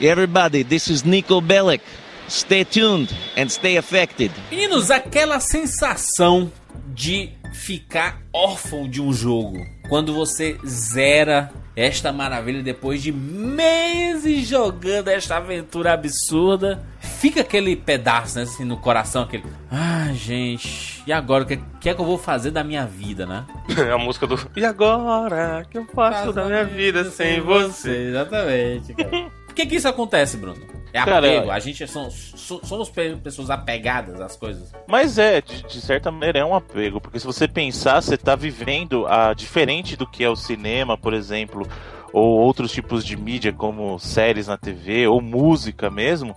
Everybody, this is Nico Bellic. Stay tuned and stay affected. Meninos, aquela sensação de ficar órfão de um jogo. Quando você zera esta maravilha depois de meses jogando esta aventura absurda. Fica aquele pedaço, né, assim, no coração, aquele. Ah, gente, e agora? O que, que é que eu vou fazer da minha vida, né? É a música do. E agora? O que eu faço da minha vida sem você? Exatamente, cara. Por que, que isso acontece, Bruno? É Cara, apego. A gente é, são, so- somos pe- pessoas apegadas às coisas. Mas é, de, de certa maneira é um apego, porque se você pensar, você tá vivendo a diferente do que é o cinema, por exemplo, ou outros tipos de mídia como séries na TV ou música mesmo.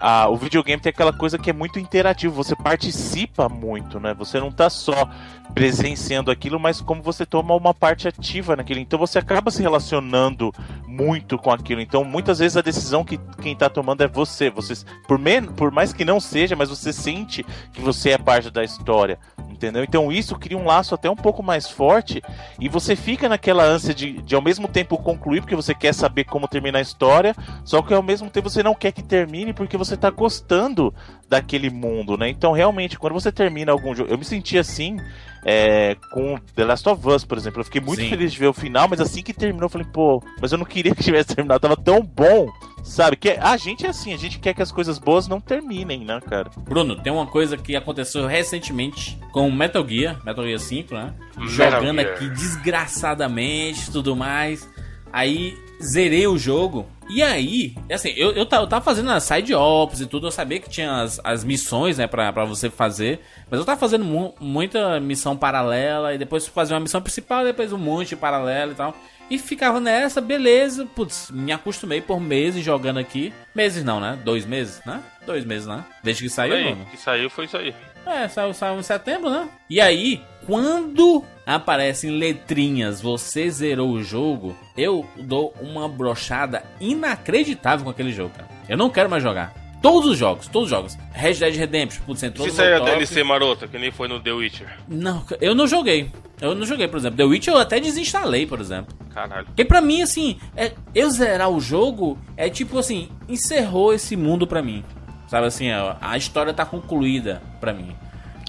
Ah, o videogame tem aquela coisa que é muito interativo, você participa muito, né? Você não tá só presenciando aquilo, mas como você toma uma parte ativa naquilo. Então você acaba se relacionando muito com aquilo. Então muitas vezes a decisão que quem tá tomando é você. Você por, men por mais que não seja, mas você sente que você é parte da história. Entendeu? Então isso cria um laço até um pouco mais forte e você fica naquela ânsia de, de ao mesmo tempo concluir, porque você quer saber como terminar a história, só que ao mesmo tempo você não quer que termine porque você tá gostando daquele mundo, né? Então realmente, quando você termina algum jogo, eu me senti assim é, com The Last of Us, por exemplo. Eu fiquei muito Sim. feliz de ver o final, mas assim que terminou, eu falei, pô, mas eu não queria que tivesse terminado, tava tão bom, sabe? Que a gente é assim, a gente quer que as coisas boas não terminem, né, cara? Bruno, tem uma coisa que aconteceu recentemente com o Metal Gear, Metal Gear 5, né? Metal Jogando Gear. aqui desgraçadamente e tudo mais. Aí zerei o jogo. E aí, assim, eu, eu, tava, eu tava fazendo as side ops e tudo, eu sabia que tinha as, as missões, né, pra, pra você fazer. Mas eu tava fazendo mu- muita missão paralela e depois fazer uma missão principal, depois um monte de paralela e tal. E ficava nessa, beleza, putz, me acostumei por meses jogando aqui. Meses não, né? Dois meses, né? Dois meses, né? Desde que saiu, Bruno. que saiu foi isso aí. É, saiu, saiu em setembro, né? E aí, quando aparecem letrinhas, você zerou o jogo, eu dou uma brochada inacreditável com aquele jogo, cara. Eu não quero mais jogar. Todos os jogos, todos os jogos. Red Dead Redemption, putz, entrou Se no saiu a. DLC marota, que nem foi no The Witcher. Não, eu não joguei. Eu não joguei, por exemplo. The Witch eu até desinstalei, por exemplo. Caralho. Porque pra mim, assim, é, eu zerar o jogo é tipo assim, encerrou esse mundo pra mim. Sabe assim, a, a história tá concluída pra mim.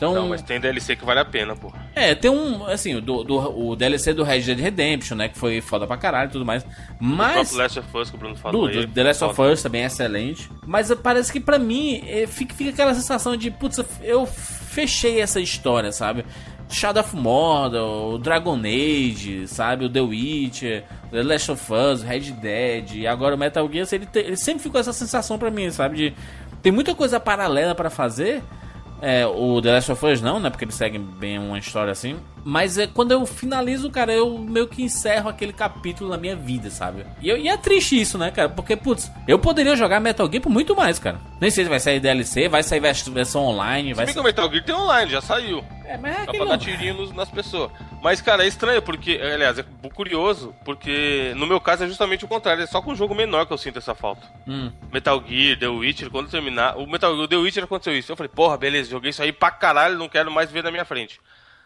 Então, Não, mas tem DLC que vale a pena, pô. é, tem um, assim, o do, do- o DLC do Red Dead Redemption, né, que foi foda pra caralho e tudo mais. O Mas próprio Last of Us que o Bruno falou do, aí. do The Last of. Us também é excelente. Mas parece que pra mim eh, fica, fica aquela sensação de, putz, eu fechei essa história, sabe? Shadow of Mordor, o Dragon Age, sabe? O The Witcher, The Last of Us, Red Dead, e agora o Metal Gear, ele, te- ele sempre ficou essa sensação pra mim, sabe? De tem muita coisa paralela pra fazer. É, o The Last of Us não, né? Porque ele segue bem uma história assim. Mas é, quando eu finalizo, cara, eu meio que encerro aquele capítulo na minha vida, sabe? E, eu- e é triste isso, né, cara? Porque, putz, eu poderia jogar Metal Gear por muito mais, cara. Nem sei se vai sair DLC, vai sair vers- versão online, Se vai bem que o Metal Gear tem online, já saiu. É, mas é Dá pra dar tirinho nos- nas pessoas. Mas, cara, é estranho, porque, aliás, é curioso, porque no meu caso é justamente o contrário. É só com um jogo menor que eu sinto essa falta. Hum. Metal Gear, The Witcher, quando terminar. O Metal Gear, The Witcher aconteceu isso. Eu falei, porra, beleza, joguei isso aí pra caralho, não quero mais ver na minha frente.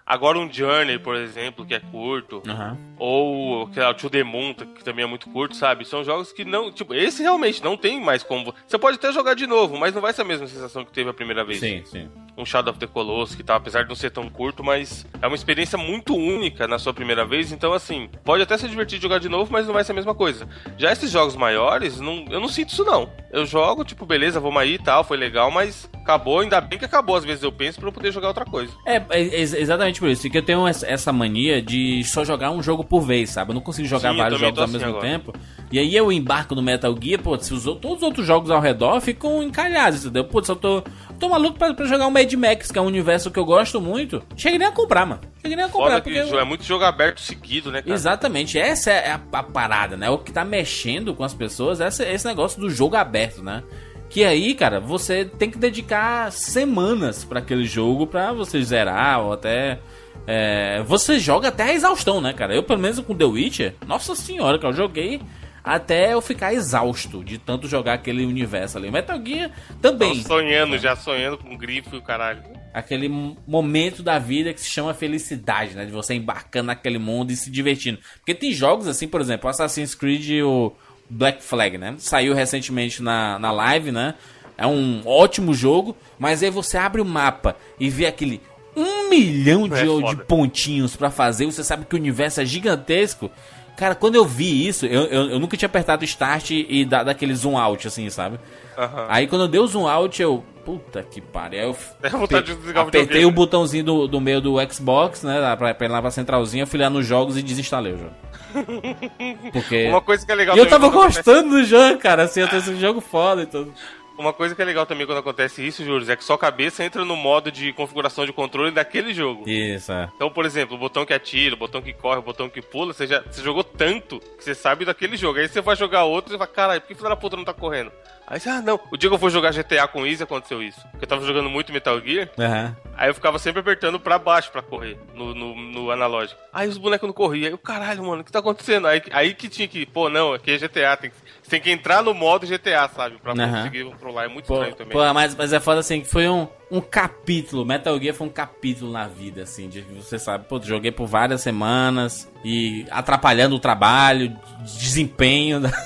Agora um Journey, por exemplo, que é curto. Aham. Ou aquele To The Moon, que também é muito curto, sabe? São jogos que não. Tipo, esse realmente não tem mais como. Você pode até jogar de novo, mas não vai ser a mesma sensação que teve a primeira vez Sim, sim. Um Shadow of the Colossus, que tá, apesar de não ser tão curto, mas é uma experiência muito única na sua primeira vez, então assim, pode até ser divertido jogar de novo, mas não vai ser a mesma coisa. Já esses jogos maiores, não, eu não sinto isso não. Eu jogo, tipo, beleza, vamos aí e tal, foi legal, mas acabou, ainda bem que acabou, às vezes eu penso pra eu poder jogar outra coisa. É, é ex- exatamente por isso. Que eu tenho essa mania de só jogar um jogo por vez, sabe? Eu não consigo jogar Sim, vários jogos ao assim mesmo agora. tempo. E aí eu embarco no Metal Gear, pô, se os, ou- todos os outros jogos ao redor ficam encalhados, entendeu? Putz, eu tô, tô maluco pra, pra jogar um Mad Max, que é um universo que eu gosto muito. Cheguei nem a comprar, mano. Cheguei nem a comprar, Foda porque... que jo- é muito jogo aberto seguido, né, cara? Exatamente, essa é a, a parada, né? O que tá mexendo com as pessoas é esse, esse negócio do jogo aberto, né? Que aí, cara, você tem que dedicar semanas pra aquele jogo pra você zerar ou até. é, você joga até a exaustão, né, cara? Eu, pelo menos com The Witcher, nossa senhora, que eu joguei até eu ficar exausto de tanto jogar aquele universo ali. Metal Gear também. Tô sonhando, já sonhando com grifo e o caralho. Aquele momento da vida que se chama felicidade, né? De você embarcando naquele mundo e se divertindo. Porque tem jogos assim, por exemplo, Assassin's Creed, o, Black Flag, né? Saiu recentemente na, na live, né? É um ótimo jogo, mas aí você abre o mapa e vê aquele um milhão de, É de pontinhos pra fazer, você sabe que o universo é gigantesco. Cara, quando eu vi isso, eu, eu, eu nunca tinha apertado Start e dado aquele zoom out, assim, sabe? Aham. Aí quando eu dei o zoom out, eu. Puta que pariu. Eu Dá vontade de desligar apertei o botãozinho do, do meio do Xbox, né? Pra, pra ir lá pra centralzinha, fui lá nos jogos e desinstalei o jogo. Porque. Uma coisa que é legal E eu tava gostando do jogo, cara. Assim, eu tô esse jogo foda e tudo. Uma coisa que é legal também quando acontece isso, Júlio, é que sua cabeça entra no modo de configuração de controle daquele jogo. Isso, é. Então, por exemplo, o botão que atira, o botão que corre, o botão que pula, você, já, você jogou tanto que você sabe daquele jogo. Aí você vai jogar outro e fala, caralho, por que filho da puta não tá correndo? Aí você, ah, não. O dia que eu fui jogar GTA com o Easy aconteceu isso. Porque eu tava jogando muito Metal Gear, Aham. aí eu ficava sempre apertando pra baixo pra correr, no, no, no analógico. Aí os bonecos não corriam. Aí eu, caralho, mano, o que tá acontecendo? Aí, aí que tinha que, pô, não, aqui é GTA, tem que, você tem que entrar no modo GTA, sabe? Pra Aham. conseguir controlar. É muito Pô, estranho também. pô, mas, mas é foda assim que foi um, um capítulo. Metal Gear foi um capítulo na vida, assim. De, você sabe, pô, joguei por várias semanas e atrapalhando o trabalho, desempenho. da-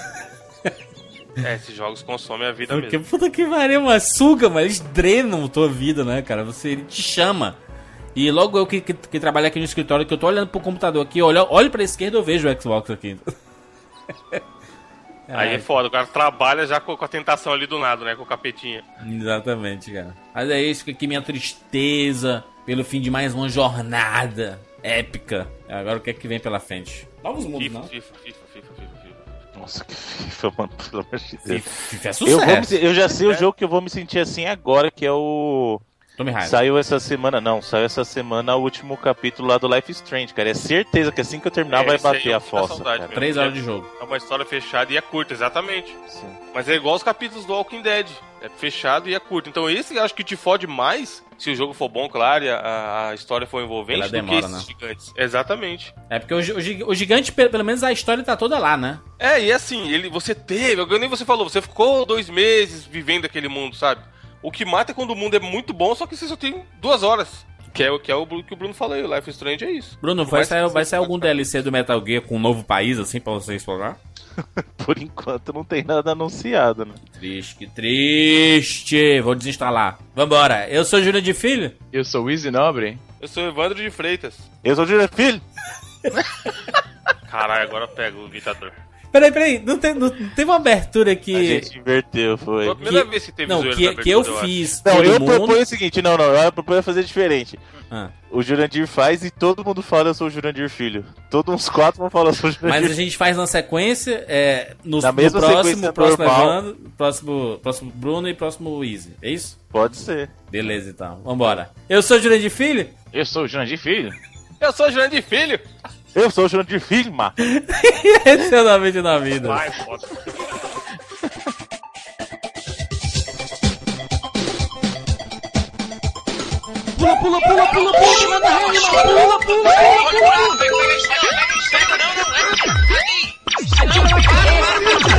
É, esses jogos consomem a vida Porque mesmo. puta que pariu, uma suga, mano. Eles drenam tua vida, né, cara? Você ele te chama. E logo eu que, que, que trabalho aqui no escritório, que eu tô olhando pro computador aqui, olho, olho pra esquerda eu vejo o Xbox aqui. Aí é foda, o cara trabalha já com, a tentação ali do nada, né? Com o capetinha. Exatamente, cara. Mas é isso que aqui minha tristeza pelo fim de mais uma jornada épica. Agora o que é que vem pela frente? Novos mundos, FIFA, não? FIFA, FIFA, FIFA, FIFA, FIFA. Nossa, que FIFA, mano, pelo amor de Deus. FIFA é Eu, vou me- sucesso. eu já sei o jogo que eu vou me sentir assim agora, que é o. Tommy. Saiu essa semana, não, saiu essa semana o último capítulo lá do Life is Strange, cara. É certeza que assim que eu terminar É, vai bater a fossa. Três horas de jogo. É uma história fechada e é curta, exatamente. Sim. Mas é igual os capítulos do Walking Dead. É fechado e é curto. Então esse eu acho que te fode mais, se o jogo for bom, claro, e a, a história for envolvente, Ela do demora, que esses né? gigantes. Exatamente. É porque o, o gi- o gigante, pe- pelo menos a história tá toda lá, né? É, e assim, ele, você teve, nem você falou, você ficou dois meses vivendo aquele mundo, sabe? O que mata é quando o mundo é muito bom, só que você só tem duas horas. Que é, o- que é o que o Bruno falou aí, o Life is Strange é isso. Bruno, vai sair, vai sair algum DLC do Metal Gear com um novo país, assim, pra você explorar? Por enquanto não tem nada anunciado, né? Triste, que triste. Vou desinstalar. Vambora. Eu sou Júnior de Filho. Eu sou o Easy Nobre. Eu sou Evandro de Freitas. Eu sou o Júnior Filho. Caralho, agora pega o ditador. Peraí, peraí. Não, tem, não teve uma abertura que... A gente inverteu, foi. Foi a primeira que- vez que teve Não, que, na que eu abertura, acho. fiz Não, todo eu mundo... proponho o seguinte, não, não, eu proponho fazer diferente. Ah. O Jurandir faz e todo mundo fala eu sou o Jurandir Filho. Todos uns quatro vão falar eu sou o Jurandir Mas a gente faz na sequência, é, no, Na no mesma próximo, sequência próximo normal. Evandro, próximo, próximo Bruno e próximo Easy. É isso? Pode ser. Beleza, então. Vambora. Eu sou Júnior de Filho. Eu sou o Jurandir Filho. Eu sou Jurandir Filho. Eu sou o Filho, mano. Esse é o nome de na vida. Vai, foda. Ah,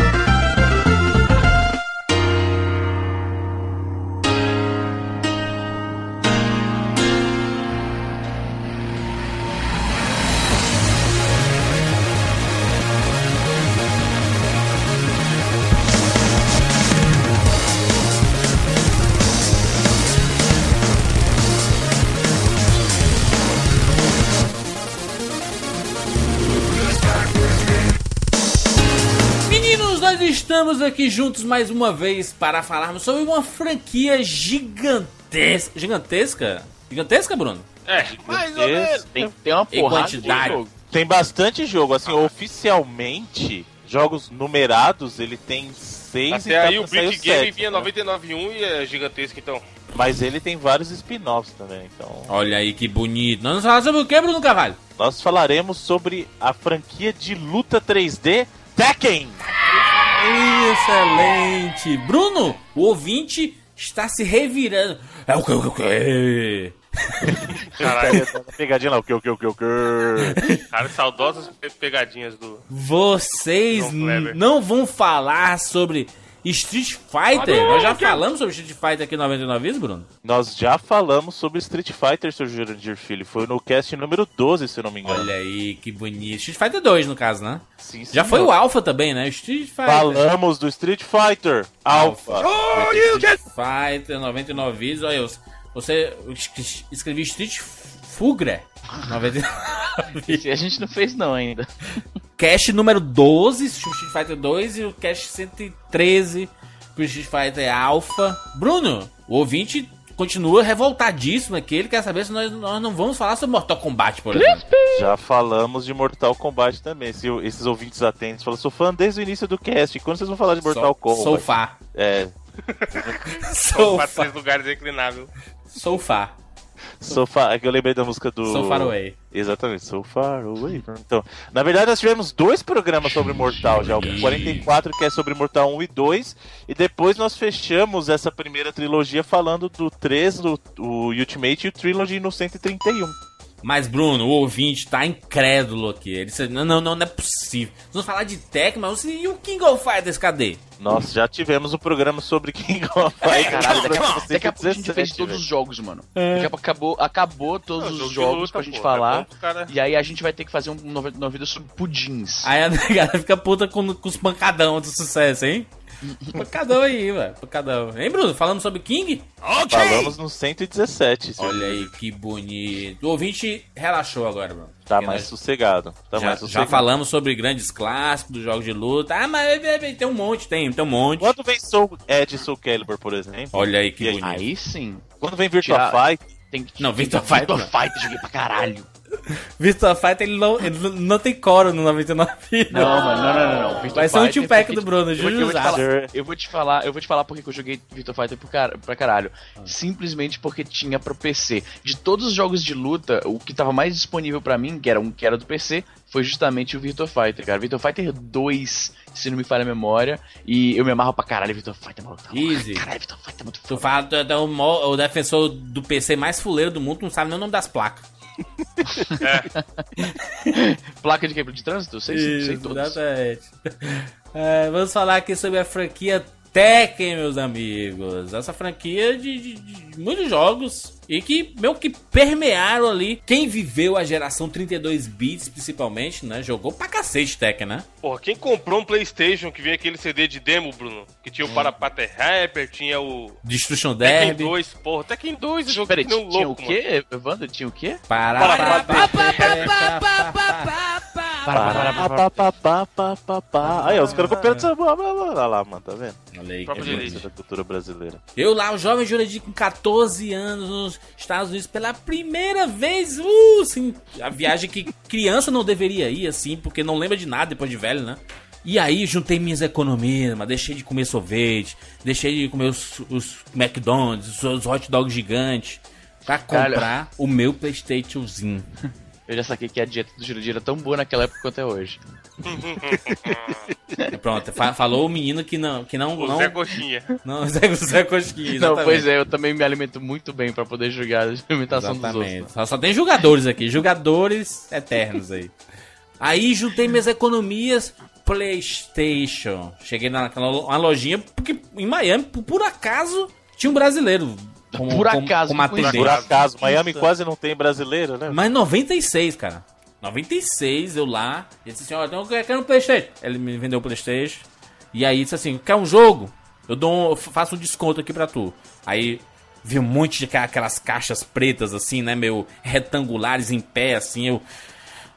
Estamos aqui juntos mais uma vez para falarmos sobre uma franquia gigantesca. Gigantesca? Gigantesca, Bruno? É, mais ou menos. Tem, tem uma porrada quantidade. de jogo. Tem bastante jogo, assim, oficialmente, jogos numerados, ele tem seis Até aí tá o pra sair Brick Game sete, vinha né? 99.1 e é gigantesco, então. Mas ele tem vários spin-offs também, então... Olha aí que bonito. Nós vamos falar sobre o que, Bruno Carvalho? Nós falaremos sobre a franquia de luta 3D Tekken! Excelente. Bruno, o ouvinte está se revirando. É o que, o que, o que? Caralho, Pegadinha lá, o que, o que, o que, o que. cara, saudosas pe- pegadinhas do. Vocês não vão falar sobre Street Fighter? Nós já falamos sobre Street Fighter aqui no 99 Vidas, Bruno? Nós já falamos sobre Street Fighter, seu Jurandir Filho. Foi no cast número 12, se eu não me engano. Olha aí, que bonito. Street Fighter 2, no caso, né? Sim, Já sim, foi não. o Alpha também, né? Street Fighter. Falamos do Street Fighter Alpha. Street Fighter 99 Vidas. Olha, eu- você es- escrevi Street Fugre 99 Esse a gente não fez não ainda. Cache número 12, Street Fighter 2 e o cache 113 pro Street Fighter Alpha. Bruno, o ouvinte continua revoltadíssimo aqui. Ele quer saber se nós, nós não vamos falar sobre Mortal Kombat, por exemplo. Já falamos de Mortal Kombat também. Se esses ouvintes atentos falam, sou fã desde o início do cast. Quando vocês vão falar de Mortal Kombat? So far. É, So para far. três lugares reclinável. So far. So far. É que eu lembrei da música do. So far away. Exatamente, So Far Away. Então, na verdade, nós tivemos dois programas sobre Mortal já. O 44, que é sobre Mortal 1 e 2. E depois nós fechamos essa primeira trilogia falando do 3, do o Ultimate e o Trilogy no 131. Mas, Bruno, o ouvinte tá incrédulo aqui. Ele disse, não, não, não, não é possível. Vamos falar de Tekken, mas e o King of Fighters, cadê? Nós já tivemos o programa sobre King of Fighters. Caralho, daqui a, pouco- daqui a pouco a gente 117, fez todos os jogos, mano. Daqui a pouco acabou, acabou todos Não, os jogo jogos luta, pra gente pô, falar. é bom, cara. E aí a gente vai ter que fazer um 99 vida sobre pudins. Aí a galera fica puta com, com os pancadão do sucesso, hein? pancadão aí, velho. Pancadão. Hein, Bruno? Falando sobre King? Falamos no 117. seu Olha aí, que bonito. O ouvinte relaxou agora, Bruno. Tá Porque mais nós sossegado. Tá já, mais já sossegado. falamos sobre grandes clássicos dos jogos de luta. Ah, mas é, é, tem um monte, tem, tem um monte. Quando vem Soul Edge e Soul Calibur, por exemplo. Olha aí que bonito. Aí sim. Quando vem Virtua Tirar- Fight. Tem que. Não, Virtua Fighter Virtua Fighter, joguei pra caralho. Virtua Fighter, ele não, ele não tem coro no 99 vidas. Não, mano, não, não, não. não. Virtua Vai ser um Fighter, pack do Bruno, eu vou, eu vou te falar, eu vou te falar, eu vou te falar porque que eu joguei Virtua Fighter por car pra caralho. Ah. Simplesmente porque tinha pro PC. De todos os jogos de luta, o que tava mais disponível pra mim, que era um que era do PC, foi justamente o Virtua Fighter, cara. Virtua Fighter 2, se não me falha a memória, e eu me amarro pra caralho Virtua Fighter, maluco. Tá. Easy. Caralho, Virtua Fighter é muito Tu foda. fala, tu é o, o defensor do PC mais fuleiro do mundo, tu não sabe nem o nome das placas. Placa de quebra de trânsito? Sei, sei, sei todos. Exatamente. É, vamos falar aqui sobre a franquia Tekken, meus amigos. Essa franquia de, de- de muitos jogos e que meio que permearam ali. Quem viveu a geração 32 bits, principalmente, né? Jogou pra cacete Tekken, né? Porra, quem comprou um Playstation que vinha aquele CD de demo, Bruno? Que tinha o Parapata Rapper, tinha o Destruction Tekken Derby. 2, porra, Tekken 2, esse jogo Peraí, que nem um tinha o louco, quê, Evandro? Tinha o quê? Para, Para, para, para. Aí, ó, os caras copiando essa. Olha lá, mano, tá vendo? Olha aí, é da cultura brasileira. Eu lá, o jovem Jurandir com 14 anos nos Estados Unidos pela primeira vez. Uh, assim, a viagem que criança não deveria ir, assim, porque não lembra de nada depois de velho, né? E aí juntei minhas economias, mas deixei de comer sorvete, deixei de comer os, os McDonald's, os, os hot dogs gigantes, pra comprar Cara. o meu Playstationzinho. Eu já saquei que a dieta do Jurandir era tão boa naquela época quanto é hoje. E Pronto, fa- falou o menino que não, que não, O não, Zé Coxinha. não, Zé, Zé Coxinha, Não, exatamente. pois é, eu também me alimento muito bem pra poder julgar a alimentação dos outros. Exatamente. Só, só tem jogadores aqui, jogadores eternos aí. Aí juntei minhas economias PlayStation. Cheguei na- naquela lo- uma lojinha porque em Miami, por, por acaso, tinha um brasileiro. Como, Por como- acaso, como por atendente. Por acaso, Miami quase não tem brasileiro, né? Mas 96, cara. 96, eu lá. Ele disse assim: Ó, então eu quero um PlayStation. Ele me vendeu o PlayStation. E aí disse assim: Quer um jogo? Eu dou um- eu faço um desconto aqui pra tu. Aí vi um monte de aquelas caixas pretas, assim, né? Meio retangulares em pé, assim. Eu.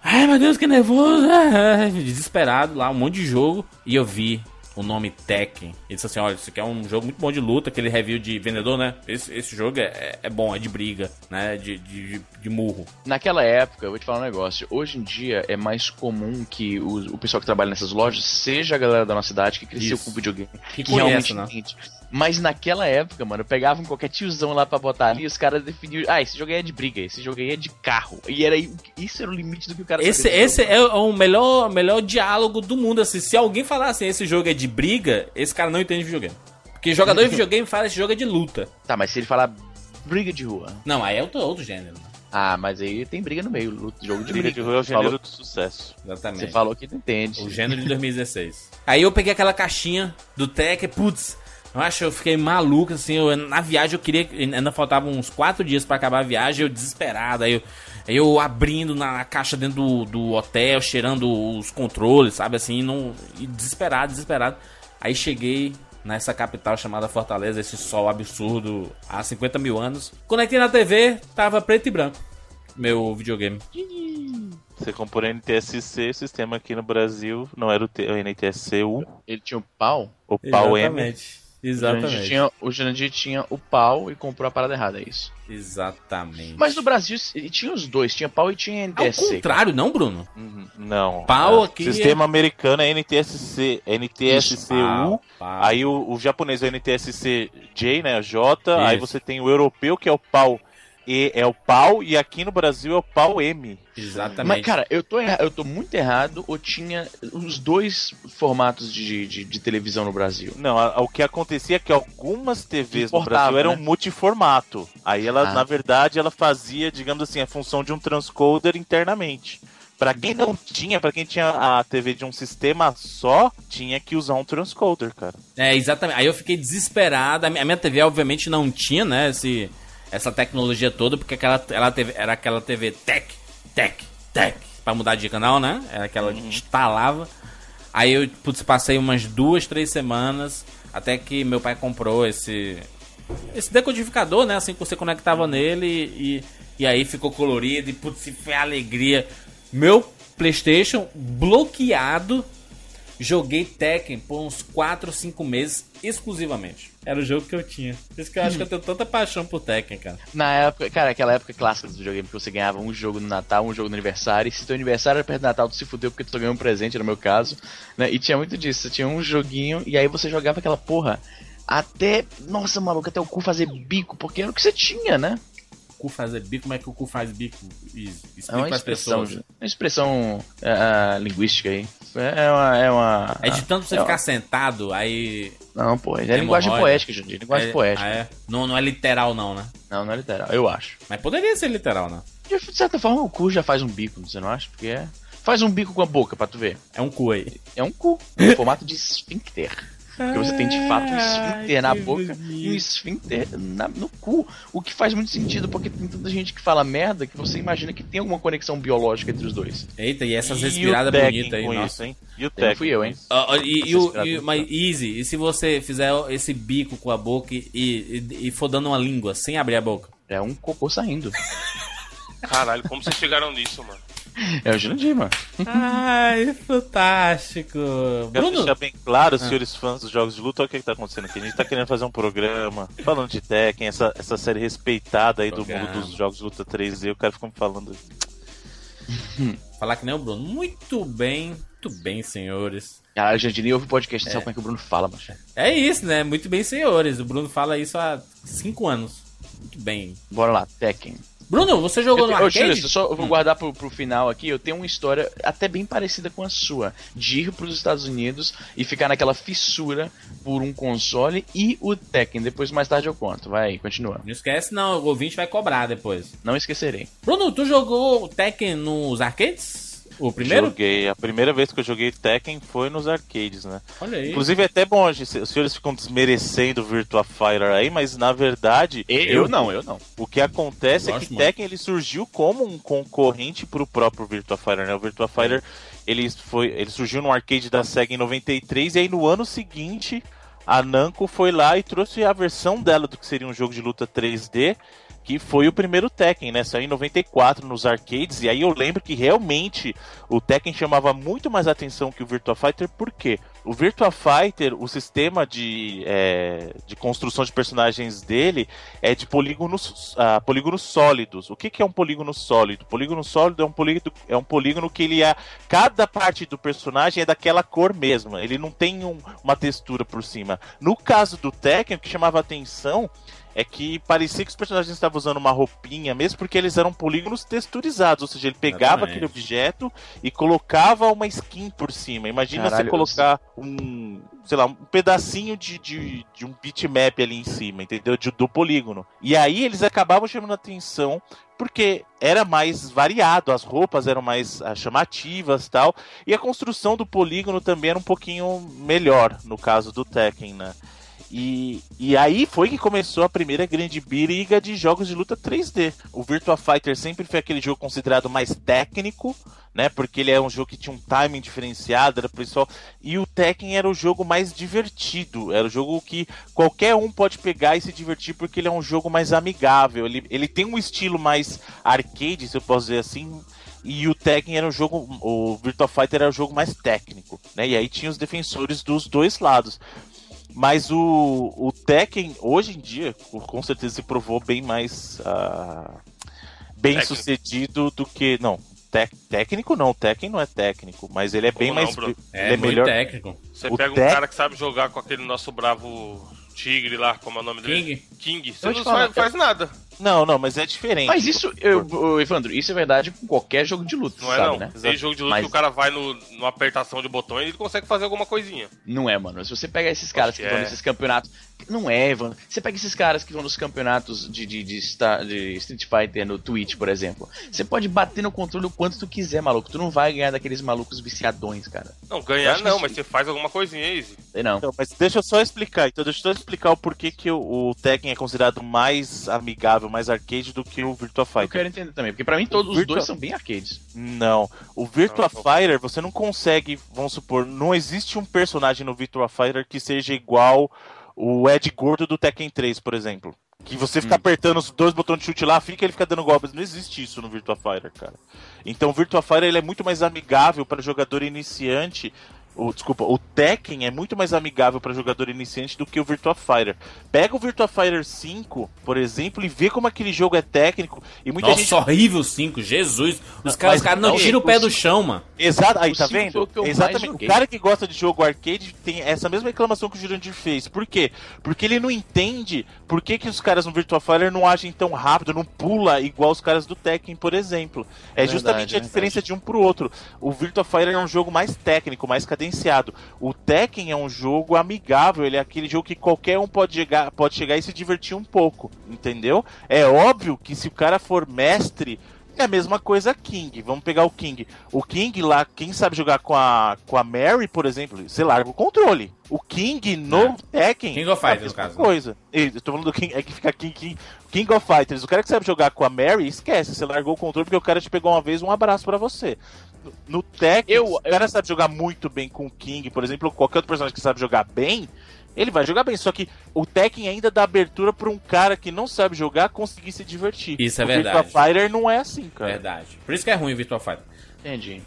Ai meu Deus, que nervoso! Desesperado lá, um monte de jogo. E eu vi o nome Tekken. Ele disse assim: olha, isso aqui é um jogo muito bom de luta, aquele review de vendedor, né? Esse, esse jogo é, é- é bom, é de briga, né? De, de, de, murro. Naquela época, eu vou te falar um negócio. Hoje em dia é mais comum que o, o pessoal que trabalha nessas lojas seja a galera da nossa cidade que cresceu Isso. com videogame. Que Que realmente conhece, né? Mas naquela época, mano, pegavam qualquer tiozão lá pra botar ali, os caras definiam. Ah, esse jogo aí é de briga, esse jogo aí é de carro. E era isso era o limite do que o cara Esse, esse é o melhor, melhor diálogo do mundo. Assim, se alguém falar assim, esse jogo é de briga, esse cara não entende videogame. Porque jogador de videogame fala esse jogo é de luta. Tá, mas se ele falar briga de rua. Não, aí é outro, outro gênero. Ah, mas aí tem briga no meio, luta- jogo de Briga briga. de rua é o Você falou- gênero do sucesso. Exatamente. Você falou que não entende. O gênero de 2016. Aí eu peguei aquela caixinha do Tech, putz, eu acho que eu fiquei maluco, assim, eu, na viagem eu queria, ainda faltavam uns quatro dias pra acabar a viagem, eu desesperado, aí eu, eu abrindo na caixa dentro do, do hotel, cheirando os controles, sabe, assim, não, desesperado, desesperado. Aí cheguei nessa capital chamada Fortaleza, esse sol absurdo, há 50 mil anos. Conectei na TV, tava preto e branco, meu videogame. Você comprou NTSC, o sistema aqui no Brasil não era o, T- o NTSC-U, Ele tinha o pau. o pau M. Exatamente. O Jurandir tinha, o Jurandir tinha o pau e comprou a parada errada, é isso. Exatamente. Mas no Brasil tinha os dois, tinha pau e tinha Ao NTSC. contrário, não, Bruno? Uhum, Não. Pau É, aqui Sistema americano é NTSC, NTSC-U. Pau, pau. Aí o, o japonês é o NTSC-J, né? J. Aí Isso. você tem o europeu, que é o pau E, é o pau. E aqui no Brasil é o pau M. Exatamente. Mas, cara, eu tô, erra- eu tô muito errado ou tinha os dois formatos de, de, de televisão no Brasil? Não, a- o que acontecia é que algumas TVs no Brasil eram né? multiformato. Aí ela, Ah. na verdade, ela fazia, digamos assim, a função de um transcoder internamente. Pra quem não tinha, pra quem tinha a TV de um sistema só, tinha que usar um transcoder, cara. É, exatamente. Aí eu fiquei desesperado. A minha a minha TV, obviamente, não tinha, né, esse, essa tecnologia toda, porque aquela, ela teve, era aquela TV tech, tech, tech, pra mudar de canal, né? Era aquela que instalava. Aí eu, putz, passei umas duas, três semanas, até que meu pai comprou esse esse decodificador, né? Assim que você conectava nele e, e aí ficou colorido e putz, foi a alegria. Meu PlayStation bloqueado. Joguei Tekken por uns 4 ou 5 meses exclusivamente. Era o jogo que eu tinha. Por isso que eu acho que eu tenho tanta paixão por Tekken, cara. Na época, cara, aquela época clássica do videogame que você ganhava um jogo no Natal, um jogo no aniversário, e se teu aniversário era perto do Natal, tu se fudeu porque tu só ganhou um presente, no meu caso, né? E tinha muito disso, você tinha um joguinho e aí você jogava aquela porra até, nossa, maluco, até o cu fazer bico, porque era o que você tinha, né? O cu fazer bico, como é que o cu faz bico? Is- É Explica uma expressão, pessoas. uma expressão ah, linguística aí. É uma, é uma... É de tanto você é uma- ficar sentado, aí. Não, pô, é linguagem poética, Jandir, linguagem é, poética. ah, é? Não, não é literal, não, né? Não, não é literal, eu acho. Mas poderia ser literal, né? De certa forma, o cu já faz um bico, você não acha? Porque é... Faz um bico com a boca pra tu ver. É um cu aí. É um cu, em formato de esfíncter. Porque você tem de fato um esfíncter na que boca e um esfíncter na- no cu. O que faz muito sentido, porque tem tanta gente que fala merda que você imagina que tem alguma conexão biológica entre os dois. Eita, e essas E respiradas bonitas aí, com nossa. isso, hein? E o Tekken fui eu, hein? ó, e, e o, e- mas easy, e se você fizer esse bico com a boca e, e, e for dando uma língua sem abrir a boca? É um cocô saindo. Caralho, como vocês chegaram nisso, mano? É o Jurandir, mano. Ai, fantástico. Quero Bruno, deixar bem claro, senhores fãs dos jogos de luta, olha o que, que tá acontecendo aqui. A gente tá querendo fazer um programa falando de Tekken, essa, essa série respeitada aí do Programa. mundo dos jogos de luta 3D. O cara fica me falando. falar que nem o Bruno. Muito bem, muito bem, senhores. Caralho, Jurandir nem ouve o podcast, não sabe como é que o Bruno fala, macho. É isso, né? Muito bem, senhores. O Bruno fala isso há 5 anos. Muito bem. Bora lá, Tekken. Bruno, você jogou no Eu, ô, arcade? Júlio, só eu vou guardar pro, pro final aqui. Eu tenho uma história até bem parecida com a sua. De ir pros Estados Unidos e ficar naquela fissura por um console e o Tekken. Depois, mais tarde, eu conto. Vai aí, continua. Não esquece, não. O ouvinte vai cobrar depois. Não esquecerei. Bruno, tu jogou o Tekken nos arcades? O primeiro? Joguei. A primeira vez que eu joguei Tekken foi nos arcades, né? Olha aí. Inclusive é até bom, gente, os senhores ficam desmerecendo o Virtua Fighter aí, mas na verdade. Eu, não, eu não. O que acontece é Gosto que muito. Tekken ele surgiu como um concorrente pro próprio Virtua Fighter, né? O Virtua Fighter ele foi, ele surgiu no arcade da Sega em 93 e aí no ano seguinte a Namco foi lá e trouxe a versão dela do que seria um jogo de luta 3D, que foi o primeiro Tekken, né? Saiu em 94 nos arcades e aí eu lembro que realmente o Tekken chamava muito mais atenção que o Virtua Fighter, por quê? O Virtua Fighter, o sistema de, é, de construção de personagens dele é de polígonos, ah, polígonos sólidos. O que, que é um polígono sólido? Polígono sólido é um polígono, é um polígono que ele é. Cada parte do personagem é daquela cor mesma. Ele não tem um- uma textura por cima. No caso do Tekken, o que chamava atenção é que parecia que os personagens estavam usando uma roupinha, mesmo porque eles eram polígonos texturizados, ou seja, ele pegava Exatamente. aquele objeto e colocava uma skin por cima. Imagina Caralho, você colocar um, sei lá, um pedacinho de, de, de um bitmap ali em cima, entendeu? De- do polígono. E aí eles acabavam chamando a atenção porque era mais variado, as roupas eram mais ah, chamativas tal, e a construção do polígono também era um pouquinho melhor, no caso do Tekken, né? E, e aí foi que começou a primeira grande briga de jogos de luta 3D. O Virtua Fighter sempre foi aquele jogo considerado mais técnico, né? Porque ele é um jogo que tinha um timing diferenciado, era pessoal. E o Tekken era o jogo mais divertido. Era o jogo que qualquer um pode pegar e se divertir porque ele é um jogo mais amigável. Ele, ele tem um estilo mais arcade, se eu posso dizer assim. E o Tekken era um jogo. O Virtua Fighter era o jogo mais técnico, né? E aí tinha os defensores dos dois lados. Mas o, o Tekken, hoje em dia, com certeza se provou bem mais ah, bem Técnico. sucedido do que. Não, tec- técnico não, o Tekken não é técnico, mas ele é bem Como não, mais. Bruno? É, ele é muito melhor. técnico. Você O pega um cara que sabe jogar com aquele nosso bravo tigre lá, como é o nome dele? King. King. Você não faz, faz nada. Não, não, mas é diferente. Mas isso, eu, Evandro, isso é verdade com qualquer jogo de luta, Não é sabe, não. né? Tem jogo de luta Mas- que o cara vai no, numa apertação de botões e ele consegue fazer alguma coisinha. Não é, mano. Se você pega esses caras Acho que vão é. nesses campeonatos. Não é, Evandro. Você pega esses caras que vão nos campeonatos de, de, de, Star- de Street Fighter no Twitch, por exemplo. Você pode bater no controle o quanto tu quiser, maluco. Tu não vai ganhar daqueles malucos viciadões, cara. Não, ganhar não, isso- mas você faz alguma coisinha, Easy. Não. Então, mas deixa eu só explicar. Então, deixa eu só explicar o porquê que o, o Tekken é considerado mais amigável, mais arcade do que o Virtua Eu Fighter. quero entender também, porque pra mim todos os Virtua- dois são bem arcades. Não. O Virtua Não. Fighter, você não consegue, vamos supor, não existe um personagem no Virtua Fighter que seja igual o Ed Gordo do Tekken 3, por exemplo. Que você fica apertando os dois botões de chute lá, fica ele fica dando golpes. Não existe isso no Virtua Fighter, cara. Então o Virtua Fighter ele é muito mais amigável para jogador iniciante. O, desculpa, o Tekken é muito mais amigável para jogador iniciante do que o Virtua Fighter. Pega o Virtua Fighter 5, por exemplo, e vê como aquele jogo é técnico. E muita Nossa, gente horrível 5, Jesus. Os caras, caras não não, tiram o pé do chão, mano. Exato, aí O tá vendo? Exatamente. O cara que gosta de jogo arcade tem essa mesma reclamação que o Jurandir fez. Por quê? Porque ele não entende por que, que os caras no Virtua Fighter não agem tão rápido, não pula igual os caras do Tekken, por exemplo. É, verdade, justamente a é diferença de um pro outro. O Virtua Fighter é um jogo mais técnico, mais cadenciado. O Tekken é um jogo amigável, ele é aquele jogo que qualquer um pode chegar, pode chegar e se divertir um pouco, entendeu? É óbvio que se o cara for mestre, é a mesma coisa King. Vamos pegar o King. O King lá, quem sabe jogar com a, com a Mary, por exemplo, você larga o controle. O King no Tekken. King of é a Fighters, mesma né? coisa. Eu tô falando do King, é que fica King, King, King of Fighters. O cara que sabe jogar com a Mary, esquece. Você largou o controle porque o cara te pegou uma vez, um abraço pra você. No, Tekken, Eu- se o cara sabe jogar muito bem com o King, por exemplo, ou qualquer outro personagem que sabe jogar bem, ele vai jogar bem. Só que o Tekken ainda dá abertura pra um cara que não sabe jogar conseguir se divertir. Isso é o Virtua verdade. Fighter não é assim, cara. Verdade. Por isso que é ruim o Virtua Fighter. Entendi.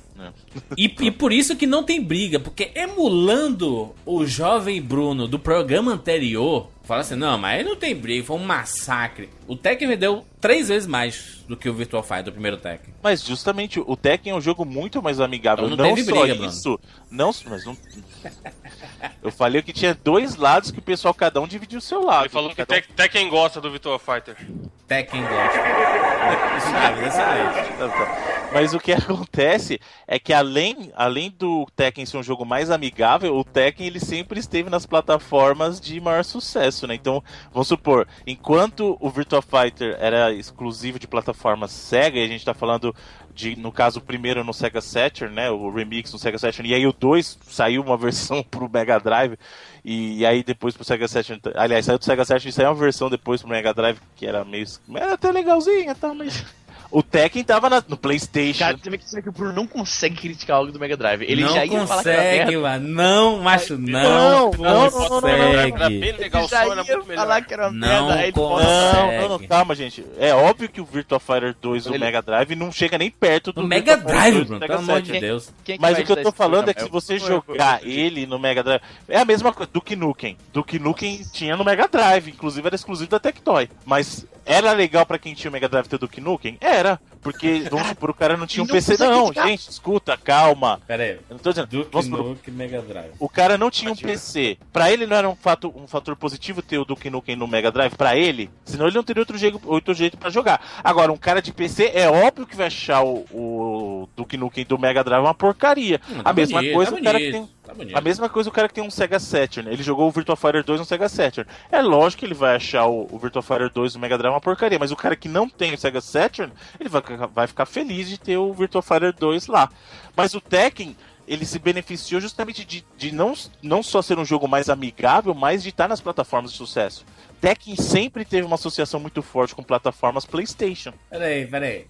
E, e por isso que não tem briga, porque emulando o jovem Bruno do programa anterior, fala assim, não, mas aí não tem briga, foi um massacre. O Tekken vendeu três vezes mais do que o Virtua Fighter, o primeiro Tekken. Mas justamente o Tekken é um jogo muito mais amigável. Então não não teve só briga, isso. Não, mas não. Eu falei que tinha dois lados que o pessoal cada um dividiu o seu lado. Ele falou que Cada um- até quem gosta do Virtua Fighter. Tekken gosta. Chaves, excelente. Tá, tá. Mas o que acontece é que além, além do Tekken ser um jogo mais amigável, o Tekken ele sempre esteve nas plataformas de maior sucesso, né? Então, vamos supor, enquanto o Virtua Fighter era exclusivo de plataformas Sega, e a gente tá falando de, no caso, o primeiro no Sega Saturn, né? O remix no Sega Saturn, e aí o 2 saiu uma versão pro Mega Drive, e, aí depois pro Sega Saturn. Aliás, saiu do Sega Saturn e saiu uma versão depois pro Mega Drive, que era meio. Era até legalzinha e tal, mas. O Tekken tava na- no PlayStation. Cara, você vê que, você vê que o Bruno não consegue criticar algo do Mega Drive. Ele não já ia falar que era consegue, merda. mano. Não, macho, não. Não, não, não, não, não, não, consegue. Era bem legal, o som era muito melhor. falar que era Não merda. Consegue. Não, não, não, calma, gente. É óbvio que o Virtua Fighter 2 do Ele- Mega Drive não chega nem perto do No Mega Virtua Drive, 2 do Bruno, pelo amor de. Deus. Quem que Mas o que eu tô falando é que se você jogar eu- ele no Mega Drive. É a mesma coisa. Duke Nukem. Duke Nukem tinha no Mega Drive. Inclusive era exclusivo da Tectoy. Mas Era legal pra quem tinha o Mega Drive ter o Duke Nukem? Era. Porque, vamos supor, o cara não tinha um não PC. Não, criticar. gente, escuta, calma. Pera aí. Eu não tô dizendo. Duke vamos supor, Nukem Mega Drive. o cara não tinha um PC. Pra ele não era um, fato, um fator positivo ter o Duke Nukem no Mega Drive? Pra ele? Senão ele não teria outro jeito, outro jeito pra jogar. Agora, um cara de PC é óbvio que vai achar o, o Duke Nukem do Mega Drive uma porcaria. Hum, a tá mesma bonito, coisa tá o cara que tem. Tá bonito. A mesma coisa o cara que tem um Sega Saturn. Ele jogou o Virtua Fighter 2 no Sega Saturn. É lógico que ele vai achar o, o Virtua Fighter 2 no Mega Drive uma porcaria, mas o cara que não tem o Sega Saturn, ele vai, vai ficar feliz de ter o Virtua Fighter 2 lá. Mas o Tekken, ele se beneficiou justamente de, de não, não só ser um jogo mais amigável, mas de estar nas plataformas de sucesso. Tekken sempre teve uma associação muito forte com plataformas PlayStation. Pera aí, pera aí.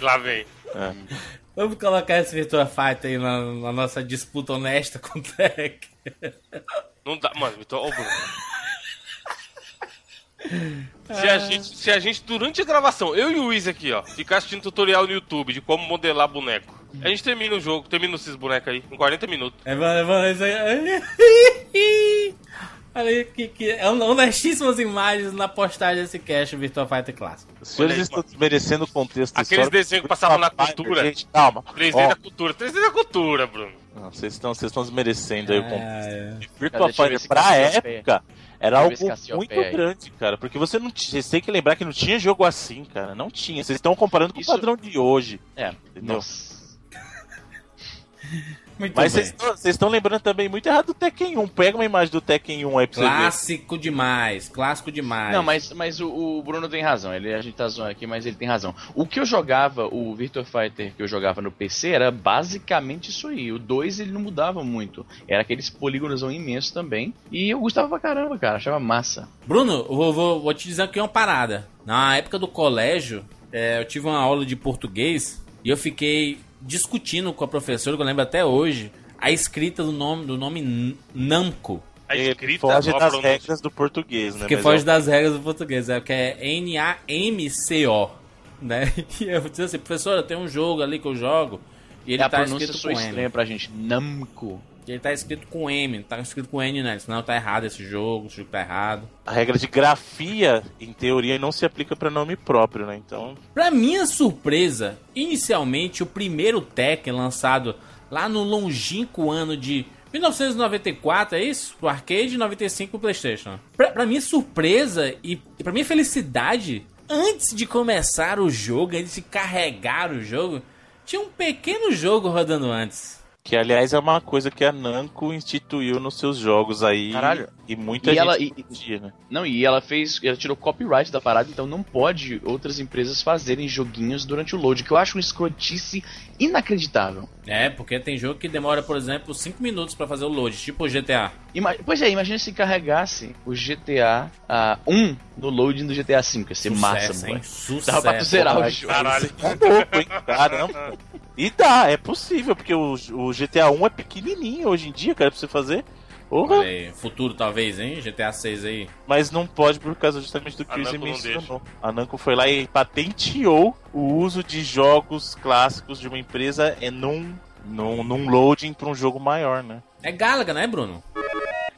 Lá vem. É. Vamos colocar esse Virtua Fighter aí na, na nossa disputa honesta com o Tech. Não dá, mano, então, ô Bruno. Se a, gente, se a gente, durante a gravação, eu e o Wiz aqui, ó, ficar assistindo tutorial no YouTube de como modelar boneco, a gente termina o jogo, termina esses bonecos aí, em 40 minutos. É, mano, mano, isso aí. Olha aí, que, que é um- honestíssimas imagens na postagem desse cast Virtua Fighter clássico. Os senhores estão desmerecendo o contexto Aqueles desenhos que passavam na cultura. Gente, calma. 3D Ó, da cultura, 3D da cultura, Bruno. Não, Vocês estão, vocês estão desmerecendo aí o Ah, contexto. é. Virtua Fighter pra época era algo muito aí. grande, cara. Porque você não. Vocês têm que lembrar que não tinha jogo assim, cara. Não tinha. Vocês estão comparando com Isso- o padrão de hoje. É, Entendeu? nossa. Muito Mas bem. vocês estão- vocês estão lembrando também muito errado do Tekken 1. Pega uma imagem do Tekken 1 aí pra. Clássico demais, clássico demais. Não, mas, mas o, o Bruno tem razão. Ele, a gente tá zoando aqui, mas ele tem razão. O que eu jogava, o Virtua Fighter que eu jogava no PC, era basicamente isso aí. O 2 ele não mudava muito. Era aqueles polígonos imensos também. E eu gostava pra caramba, cara. Achava massa. Bruno, eu vou, vou, vou te dizer aqui uma parada. Na época do colégio, é, eu tive uma aula de português e eu fiquei discutindo com a professora, que eu lembro até hoje, a escrita do nome, do nome N- Namco. A escrita, foge das pronúncia. regras do português, né? Porque Mas foge é- das regras do português, é que é N-A-M-C-O. Né? E eu disse assim, professora, tem um jogo ali que eu jogo. E ele a tá pronúncia escrito com estranha M. pra gente. Namco. Ele tá escrito com M, não tá escrito com N, né? Senão tá errado esse jogo, esse jogo tá errado. A regra de grafia, em teoria, não se aplica pra nome próprio, né? Então. Pra minha surpresa, inicialmente o primeiro Tekken lançado lá no longínquo ano de 1994, é isso? Pro arcade e 95 pro Playstation. Pra, pra minha surpresa e, e pra minha felicidade, antes de começar o jogo, antes de carregar o jogo, tinha um pequeno jogo rodando antes. Que, aliás, é uma coisa que a Namco instituiu nos seus jogos aí. Caralho. E muita E gente ela- e- pedia, né? Não, e ela fez. Ela tirou copyright da parada, então não pode outras empresas fazerem joguinhos durante o load, que eu acho uma escrotice inacreditável. É, porque tem jogo que demora, por exemplo, 5 minutos pra fazer o load, tipo o GTA. Ima- pois é, imagina se carregasse o GTA ah, 1 no loading do GTA 5. Ia ser massa, Sucesso, hein? mano. Sucesso. Dava pra tu zerar o jogo. Caralho. Louco, hein? Caramba. E dá, é possível, porque o, o GTA 1 é pequenininho hoje em dia, cara, pra você fazer. Porra, Olha aí, futuro talvez, hein? GTA 6 aí. mas não pode por causa justamente do que A o não mencionou. A Namco foi lá e patenteou o uso de jogos clássicos de uma empresa em num, num, num loading pra um jogo maior, né? É Galaga, né, Bruno?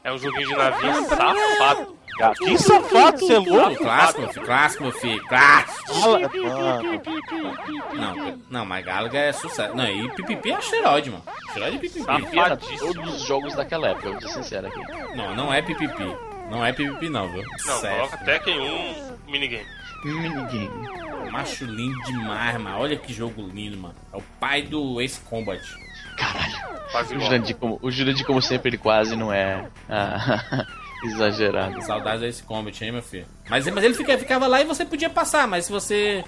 É um joguinho de navinha safado. Ah, Que safado, você é louco? Clássico, meu filho, clássico, meu filho, clássico. Não, não, mas Galaga é sucesso. Não, e Pipipi é asteroide, mano. Asteroide e Pipipi. Era Safadíssimo. todos os jogos daquela época, eu vou ser sincero aqui. Não, não é Pipipi. Não é Pipipi não, viu? Não, Sucesso. coloca Tekken 1 minigame. Minigame. Macho lindo demais, mano. Olha que jogo lindo, mano. É o pai do Ace Combat. Quase O igual. Jurandir, como, o Jurandir, como sempre, ele quase não é ah, exagerado. Saudades Ace Combat, hein, meu filho? Mas, mas ele fica- ficava lá e você podia passar, mas se você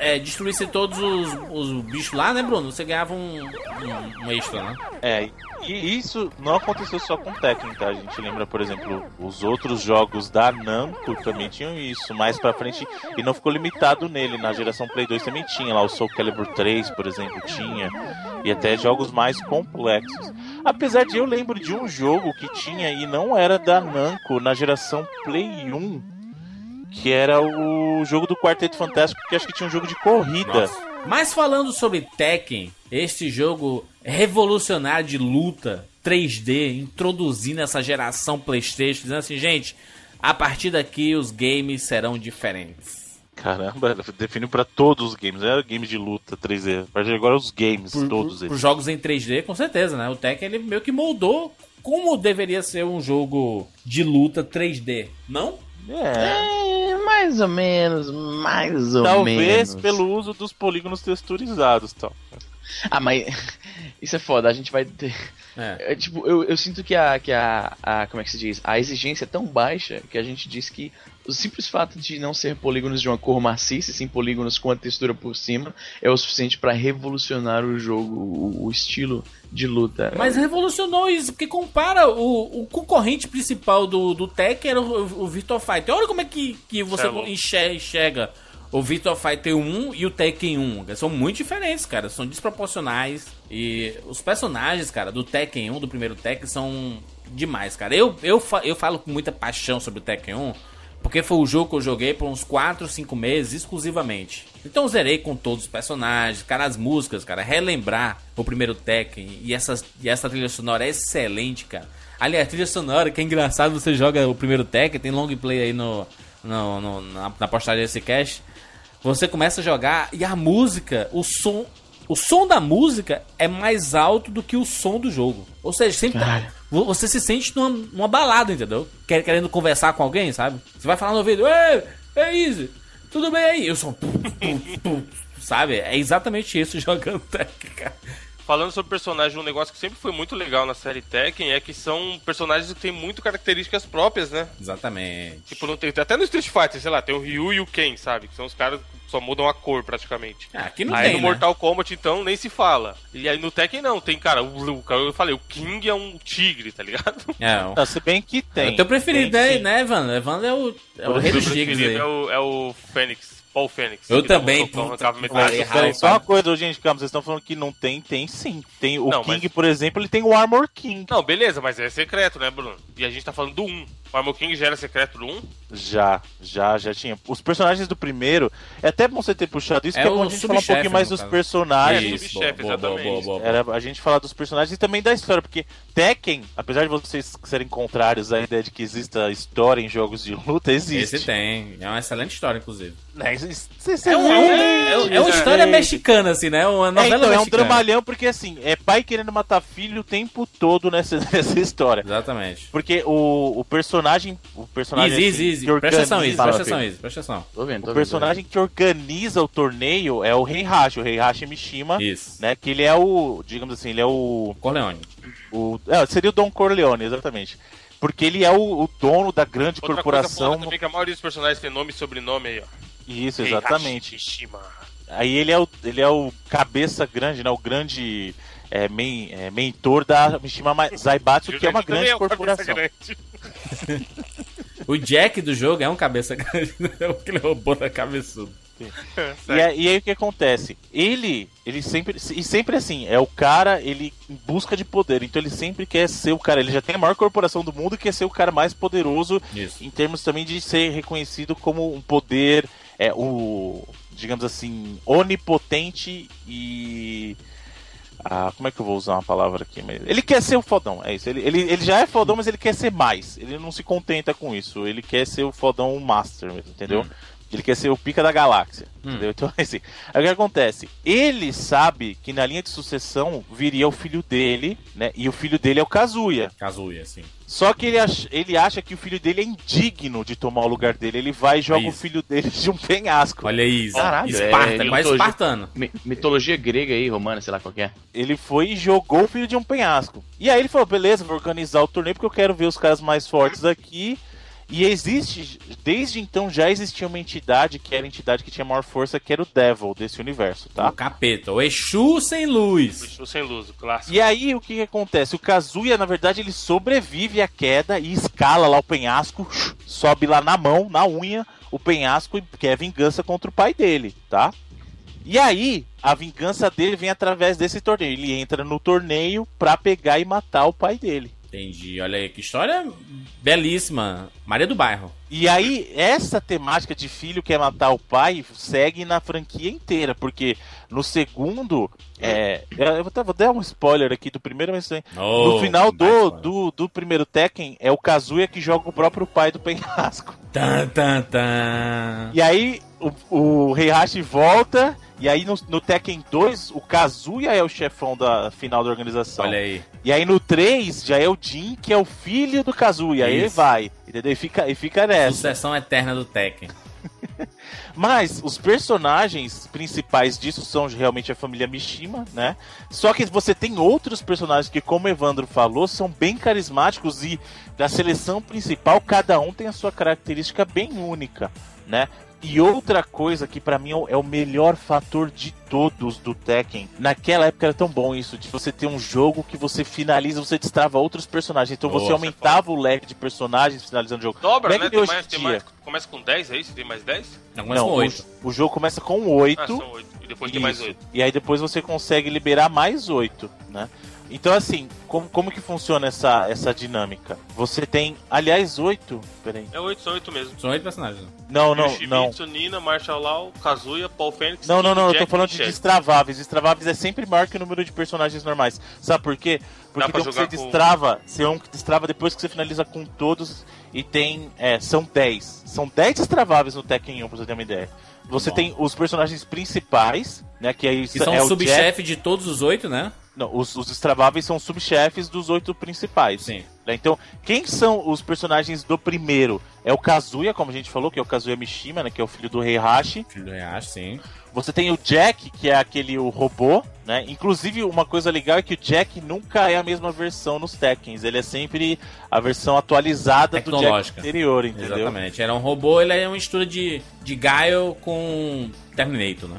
é, é, destruísse todos os, os bichos lá, né, Bruno? Você ganhava um, um, um extra, né? É, e isso não aconteceu só com Tekken, tá? A gente lembra, por exemplo, os outros jogos da Namco também tinham isso, mais pra frente, e não ficou limitado nele. Na geração Play 2 também tinha, lá o Soul Calibur 3, por exemplo, tinha, e até jogos mais complexos. Apesar de eu lembro de um jogo que tinha e não era da Namco na geração Play 1, que era o jogo do Quarteto Fantástico, que acho que tinha um jogo de corrida. Nossa. Mas falando sobre Tekken, este jogo revolucionário de luta 3D, introduzindo essa geração PlayStation, dizendo assim, gente, A partir daqui, os games serão diferentes. Caramba, definiu pra todos os games, não é games de luta 3D. A partir de agora os games, todos Por eles. jogos em 3D, com certeza, né? O Tekken, ele meio que moldou como deveria ser um jogo de luta 3D, não? É, É, mais ou menos, mais ou talvez menos. pelo uso dos polígonos texturizados tal. Ah, mas isso é foda, a gente vai ter. É. É, tipo, eu, eu sinto que a, que a, a. Como é que se diz? A exigência é tão baixa que a gente diz que o simples fato de não ser polígonos de uma cor maciça, e sim polígonos com a textura por cima, é o suficiente pra revolucionar o jogo, o, o estilo de luta. Mas revolucionou isso, porque compara o, o concorrente principal do, do Tekken era o, o Virtua Fighter. Olha como é que, que você Cê é enxerga, enxerga o Virtua Fighter 1 e o Tekken 1. São muito diferentes, cara. São desproporcionais. E os personagens, cara, do Tekken 1, do primeiro Tekken, são demais, cara. Eu, eu, eu falo com muita paixão sobre o Tekken 1. Porque foi o jogo que eu joguei por uns 4, 5 meses exclusivamente. Então zerei com todos os personagens, cara, as músicas, cara, relembrar o primeiro Tekken e, essas, e essa trilha sonora é excelente, cara. Aliás, a trilha sonora, que é engraçado, você joga o primeiro Tekken, tem long play aí no, no, no- na, na postagem desse cast. Você começa a jogar e a música, o som, o som da música é mais alto do que o som do jogo. Ou seja, sempre tá, você se sente numa, numa balada, entendeu? Quer- Querendo conversar com alguém, sabe? Você vai falar no ouvido, ei, ei, Easy, tudo bem aí? Eu sou sabe? É exatamente isso jogando cara. Falando sobre personagem, um negócio que sempre foi muito legal na série Tekken é que são personagens que têm muito características próprias, né? Exatamente. Tipo, não tem, até no Street Fighter, sei lá, tem o Ryu e o Ken, sabe? Que são os caras que só mudam a cor praticamente. Ah, aqui não aí tem, no né? Mortal Kombat, então, nem se fala. E aí no Tekken não, tem, cara, o, o- eu falei, o King é um tigre, tá ligado? É, o, Ah, se bem que é tem. o teu preferido, tem, né, sim. né, Evandro? Evandro é o, é o rei Meu dos tigres. É o, é o Fênix, Paul Fênix. Eu também, socão, puta Errado, só uma coisa, gente, calma, vocês estão falando que não tem, tem sim. Tem o Não, King, mas- por exemplo, ele tem o Armor King. Não, beleza, mas é secreto, né, Bruno? E a gente tá falando do 1. O Armor King já era secreto do 1? Já, já, já tinha. Os personagens do primeiro, é até bom você ter puxado isso, É que é bom a gente falar um pouquinho mais dos caso. personagens. Isso. subchefe, exatamente. Era a gente falar dos personagens e também da história, porque Tekken, apesar de vocês serem contrários à ideia de que exista história em jogos de luta, existe. Esse tem. É uma excelente história, inclusive. Né, isso- isso- isso É, um, é, um- é, um- é uma história mexicana, assim, né? Uma É, novela então, é um mexicana. dramalhão, porque assim, é pai querendo matar filho o tempo todo nessa, nessa história. Exatamente. Porque o, o personagem. O personagem. Easy, assim, easy, easy. que Presta atenção. Fala, Presta atenção. Easy. Presta atenção. Tô vendo, tô O vendo, personagem que organiza o torneio é o Heihachi, o Heihachi Mishima, Isso. né? Que ele é o, digamos assim, ele é o, Corleone. o é, seria o Don Corleone, exatamente. Porque ele é o, o dono da grande Outra coisa corporação. foda também que a maioria dos personagens tem nome e sobrenome aí, ó. Isso, exatamente. Heihachi Mishima. Aí ele é o, ele é o cabeça grande, né? O grande é, men, é, mentor da Mishima Ma- Zaibatsu, que é uma também grande corporação. grande. O Jack do jogo é um cabeça grande, é aquele robô da cabeçudo. E, aí- e aí o que acontece? Ele, ele sempre, e sempre assim, é o cara, ele em busca de poder, então ele sempre quer ser o cara, ele já tem a maior corporação do mundo e quer ser o cara mais poderoso Isso. em termos também de ser reconhecido como um poder, é o, digamos assim, onipotente e ah, como é que eu vou usar uma palavra aqui mesmo? Ele quer ser o fodão, é isso. Ele, ele, ele já é fodão, mas ele quer ser mais. Ele não se contenta com isso. Ele quer ser o fodão master mesmo, entendeu? Hum. Ele quer ser o pica da galáxia, Hum. entendeu? Então, assim, aí o que acontece? Ele sabe que na linha de sucessão viria o filho dele, né? E o filho dele é o Kazuya. Kazuya, assim. Só que ele acha, ele acha que o filho dele é indigno de tomar o lugar dele. Ele vai e joga o Isso. filho dele de um penhasco. Olha aí, Caralho, Esparta, é, mitologia- espartano. Mi- mitologia grega aí, romana, sei lá qual que é. Ele foi e jogou o filho de um penhasco. E aí ele falou: beleza, vou organizar o torneio porque eu quero ver os caras mais fortes aqui. E existe, desde então já existia uma entidade que era a entidade que tinha maior força, que era o Devil desse universo, tá? O capeta, o Exu sem luz. Bicho sem luz, o clássico. E aí o que, que acontece? O Kazuya, na verdade, ele sobrevive à queda e escala lá o penhasco, sobe lá na mão, na unha, o penhasco e quer vingança contra o pai dele, tá? E aí, a vingança dele vem através desse torneio. Ele entra no torneio pra pegar e matar o pai dele. Entendi. Olha aí, que história belíssima. Maria do Bairro. E aí, essa temática de filho que é matar o pai segue na franquia inteira, porque no segundo. É, eu vou, vou dar um spoiler aqui do primeiro, mas Oh, no final do, do, do primeiro Tekken é o Kazuya que joga o próprio pai do penhasco. Tan, tan, tan. E aí o, o Heihachi volta, e aí no, no Tekken 2 o Kazuya é o chefão da final da organização. Olha aí. E aí no 3 já é o Jin, que é o filho do Kazuya. Aí ele Isso. vai, entendeu? E fica, e fica nessa. Sucessão eterna do Tekken. Mas os personagens principais disso são realmente a família Mishima, né? Só que você tem outros personagens que, como o Evandro falou, são bem carismáticos e da seleção principal, cada um tem a sua característica bem única, né? E outra coisa que pra mim é o- é o melhor fator de todos do Tekken. Naquela época era tão bom isso, de você ter um jogo que você finaliza, você destrava outros personagens. Então você Nossa, aumentava o leque de personagens finalizando o jogo. Dobra, é né? Tem mais, em tem mais, começa com 10, é isso? Tem mais 10? Não, começa Não, com o- 8. O, jogo começa com 8. Ah, são 8. E depois tem mais Isso. 8. E aí depois você consegue liberar mais oito, né? Então assim, como, como que funciona essa, essa dinâmica? Você tem, aliás, oito. Peraí. É 8, são 8 mesmo. São oito personagens. Não, não, não. Yoshimitsu, Nina, Marshall Law, Kazuya, Paul Fênix. Não, não, não, eu tô Jack falando de destraváveis. Destraváveis é sempre maior que o número de personagens normais. Sabe por quê? Porque tem um que você com- destrava, tem um que destrava depois que você finaliza com todos e tem, é, são 10. São 10 destraváveis no Tekken 1, pra você ter uma ideia. Você Bom. tem os personagens principais, né, que aí Que são é o o Jack, subchefe de todos os oito, né? Não, os, os destraváveis são subchefes dos oito principais. Sim. né? Então, quem são os personagens do primeiro? É o Kazuya, como a gente falou, que é o Kazuya Mishima, né? Que é o filho do Heihachi. Filho do Reacho, sim. Você tem o Jack, que é aquele o robô, né? Inclusive, uma coisa legal é que o Jack nunca é a mesma versão nos Tekkens. Ele é sempre a versão atualizada do Jack anterior, entendeu? Exatamente. Era um robô, ele é uma mistura de, de Gaio com Terminator, né?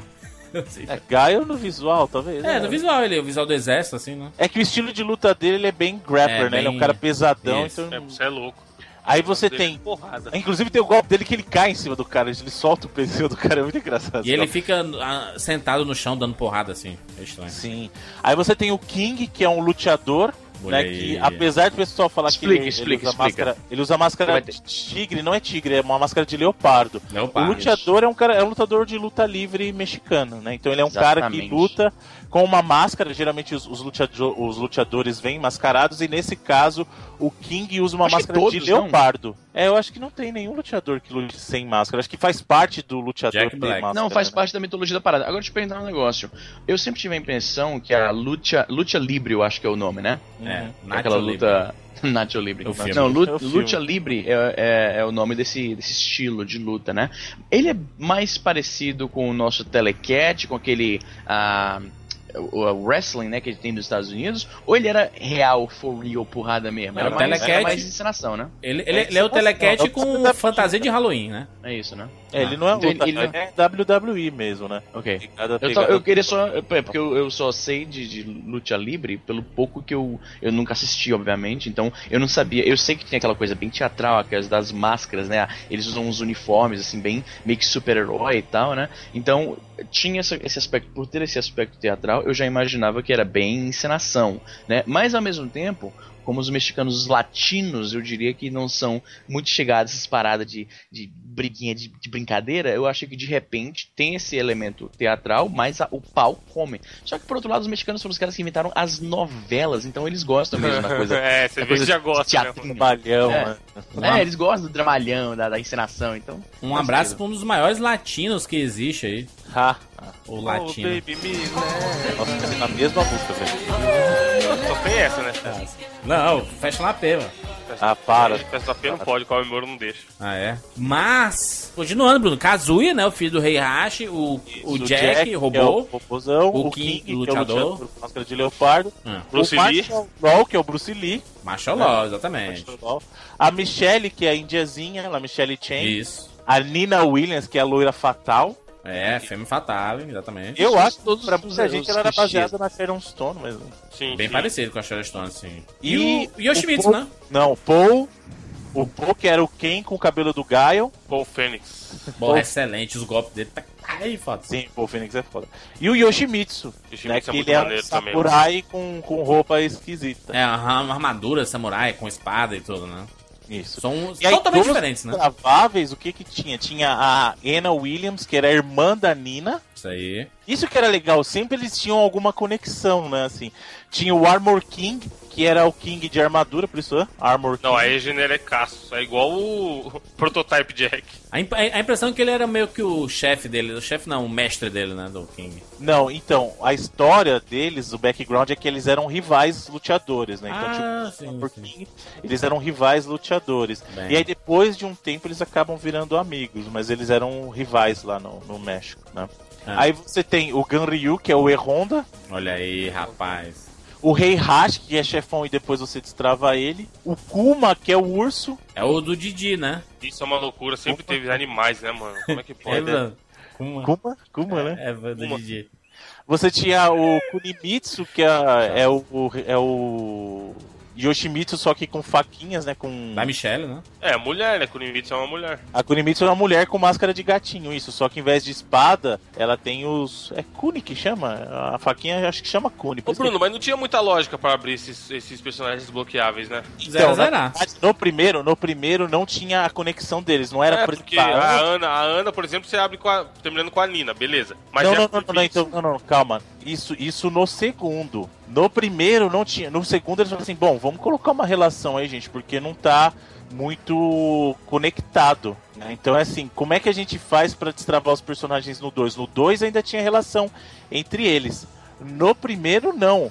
É, Gaio no visual, talvez. É, né? no visual, ele, o visual do exército, assim, né? É que o estilo de luta dele ele é bem grappler, É, né? Ele é um cara pesadão, Isso. então... É, você é louco. Aí você tem Porrada. Inclusive tem o golpe dele que ele cai em cima do cara, ele solta o pneu do cara, é muito engraçado. E ele fica ah, sentado no chão dando porrada, assim. É estranho. Sim. Aí você tem o King, que é um luteador, né? Que apesar do pessoal falar Explica, que ele, explica, ele usa explica. máscara. Ele usa máscara de tigre, não é tigre, é uma máscara de leopardo. Leopardo. O luteador é um cara, é um lutador de luta livre mexicano, né? Então ele é um cara que Exatamente. luta com uma máscara. Geralmente os, os, luteado- os luteadores vêm mascarados e nesse caso o King usa uma Acho máscara todos, de não? leopardo. É, eu acho que não tem nenhum luteador que lute sem máscara. Acho que faz parte do luteador Jack ter Black. máscara. Não, faz né? parte da mitologia da parada. Agora deixa eu perguntar um negócio. Eu sempre tive a impressão que a luta, luta libre, eu acho que é o nome, né? É, Uhum. Nacho Aquela Libre. luta. Nacho Libre. É o filme. Não, É luta libre é, é- é o nome desse, desse estilo de luta, né? Ele é mais parecido com o nosso Telecat, com aquele. ah, o, o wrestling, né, que ele tem nos Estados Unidos, ou ele era real, for real, porrada mesmo? Não, Era o mais, Telecat- era mais encenação, né? Ele, ele, É, ele é o não, Telecat não, com você tá- fantasia de Halloween, né? É isso, né? É, ele não é Então, luta, ele- ele é WWE mesmo, né? Ok. Pegada- Eu, só- eu queria só. é, Porque eu, eu só sei de, de luta livre pelo pouco que eu, eu nunca assisti, obviamente. Então eu não sabia. Eu sei que tem aquela coisa bem teatral, aquelas das máscaras, né? Eles usam uns uniformes, assim, bem meio que super-herói e tal, né? Então tinha essa- esse aspecto. Por ter esse aspecto teatral, eu já imaginava que era bem encenação, né? Mas ao mesmo tempo. Como os mexicanos latinos, eu diria que não são muito chegados a essas paradas de, de briguinha de, de brincadeira. Eu achei que de repente tem esse elemento teatral, mas a- o pau come. Só que por outro lado, os mexicanos foram os caras que inventaram as novelas, então eles gostam mesmo da coisa. é, você coisa já de gosta, teatrinho. Malhão, É. né? É, eles gostam do dramalhão, da, da encenação, então. Um abraço para um dos maiores latinos que existe aí. Ha. O Oh, latino. baby me, né? Nossa, tá na mesma música, velho. Só tem essa, né? Não, fecha na P, mano. Ah, para. Peça P não pode, qual Moro não deixa. Ah, é? Mas, continuando, Bruno. Kazuya, né? O filho do Rei Hashi, o, o O Jack, que é robô. o robôzão, o o, King, King, é o lutador. com máscara de leopardo, Ah, Bruce o Lee. Law, que é o Bruce Lee, Macholó, exatamente. a Michelle, que é a indiazinha, a Michelle Chen, Isso. a Nina Williams, que é a loira fatal. É, Femme Fatale, exatamente. Eu acho que todos pra muita os gente ela era baseada na Sharon Stone mesmo. Sim, Bem sim. parecido com a Sharon Stone, sim. E, E o Yoshimitsu, o né? Não, o Paul, o Paul que era o Ken com o cabelo do Gaio, Paul Fênix. Bom, excelente, os golpes dele. tá- Aí, foda. Sim, o Fênix é foda. E o Yoshimitsu, Yoshimitsu né? é Que muito ele é um maneiro também, samurai com, com roupa esquisita. É, uma armadura samurai com espada e tudo, né? Isso. São E totalmente diferentes, né? Traváveis, o que que tinha? Tinha a Anna Williams, que era a irmã da Nina. Isso aí. Isso que era legal, sempre eles tinham alguma conexão, né? Assim, tinha o Armor King, que era o King de armadura, por isso, é? Armor King. Não, aí é genericaço. É igual o Prototype Jack. A, imp- a impressão é que ele era meio que o chefe dele. O chefe não, o mestre dele, né? Do King. Não, então, a história deles, o background é que eles eram rivais luteadores, né? Então, Ah, tipo, sim, sim. King, eles eram rivais luteadores. Bem. E aí, depois de um tempo, eles acabam virando amigos, mas eles eram rivais lá no, no México, né? Ah. Aí você tem o Ganryu, que é o E-Honda, Olha aí, rapaz. O Rei Hash, que é chefão e depois você destrava ele, o Kuma, que é o urso, É o do Didi, né? Isso é uma loucura. Sempre teve animais, né, mano? Como é que pode? Lembra? Kuma. Kuma, Kuma, né? É, é do Kuma. Didi. Você tinha o Kunimitsu, que é, é o- é o Yoshimitsu, só que com faquinhas, né? Com... Da Michelle, né? É, mulher, né? Kunimitsu é uma mulher. A Kunimitsu é uma mulher com máscara de gatinho, isso. Só que em vez de espada, ela tem os. É Kuni que chama? A faquinha acho que chama Kuni. Ô, isso que- Bruno, mas não tinha muita lógica pra abrir esses, esses personagens desbloqueáveis, né? Zero Então, na zerar. verdade, no primeiro, no primeiro não tinha a conexão deles, não era É, por porque a Ana, a Ana, por exemplo, você abre com a, terminando com a Nina, beleza. Mas não, é não, não, não, então, não, não, calma. Isso, isso no segundo. No primeiro não tinha. No segundo eles falaram assim: bom, vamos colocar uma relação aí, gente, porque não tá muito conectado. né? Então é assim: como é que a gente faz pra destravar os personagens no 2? No 2 ainda tinha relação entre eles. No primeiro, não.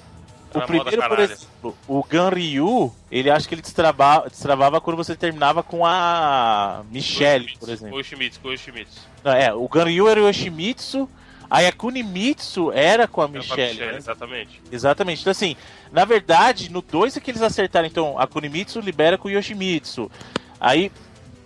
O Era primeiro, por exemplo, o Ganryu, ele acha que ele destravava, destravava quando você terminava com a Michelle, por exemplo. O Yoshimitsu, com o Yoshimitsu. Não, é, o Ganryu era o Yoshimitsu, aí a Kunimitsu era com a Era com a Michelle. Michelle, né? exatamente. Exatamente. Então, assim, na verdade, no 2 é que eles acertaram. Então, a Kunimitsu libera com o Yoshimitsu. Aí,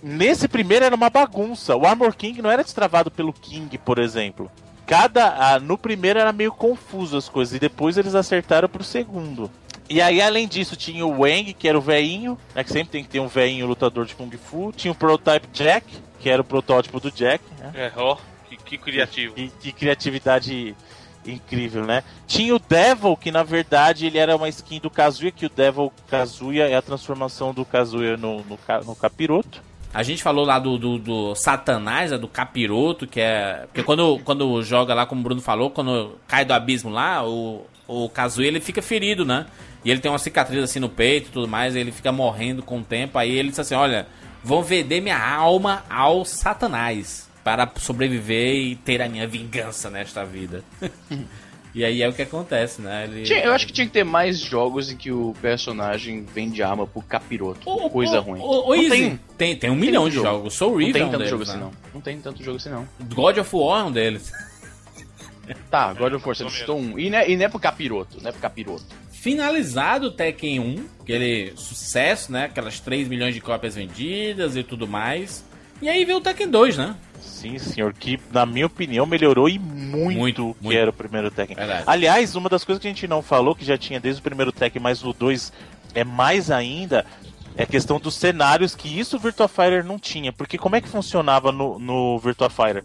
nesse primeiro era uma bagunça. O Armor King não era destravado pelo King, por exemplo. Cada. ah, no primeiro era meio confuso as coisas. E depois eles acertaram pro segundo. E aí, além disso, tinha o Wang, que era o veinho, né? Que sempre tem que ter um veinho lutador de Kung Fu. Tinha o Prototype Jack, que era o protótipo do Jack, né? É, ó, que criativo. Que, que criatividade incrível, né? Tinha o Devil, que na verdade ele era uma skin do Kazuya, que o Devil Kazuya é a transformação do Kazuya no, no, no capiroto. A gente falou lá do, do, do Satanás, né, do capiroto, que é. Porque quando, quando joga lá, como o Bruno falou, quando cai do abismo lá, o, o Kazuya ele fica ferido, né? E ele tem uma cicatriz assim no peito e tudo mais, e ele fica morrendo com o tempo. Aí ele diz assim: Olha, vou vender minha alma ao Satanás para sobreviver e ter a minha vingança nesta vida. e aí é o que acontece, né? Ele... Tinha- eu acho que tinha que ter mais jogos em que o personagem vende arma pro capiroto. Coisa ruim. não tem, tem, tem um milhão de jogo. jogos. Soul não River tem é um tanto deles, jogo né? assim não. Não tem tanto jogo assim não. God of War é um deles. Tá, God of War, você citou um. E não, é, e não é pro capiroto, não é pro capiroto. Finalizado o Tekken 1, aquele sucesso, né? Aquelas 3 milhões de cópias vendidas e tudo mais. E aí veio o Tekken 2, né? Sim, senhor, que na minha opinião melhorou e muito, Muito, o que muito. era o primeiro Tekken. Verdade. Aliás, uma das coisas que a gente não falou, que já tinha desde o primeiro Tekken, mas no 2 é mais ainda, é a questão dos cenários, que isso o Virtua Fighter não tinha. Porque como é que funcionava no, no Virtua Fighter?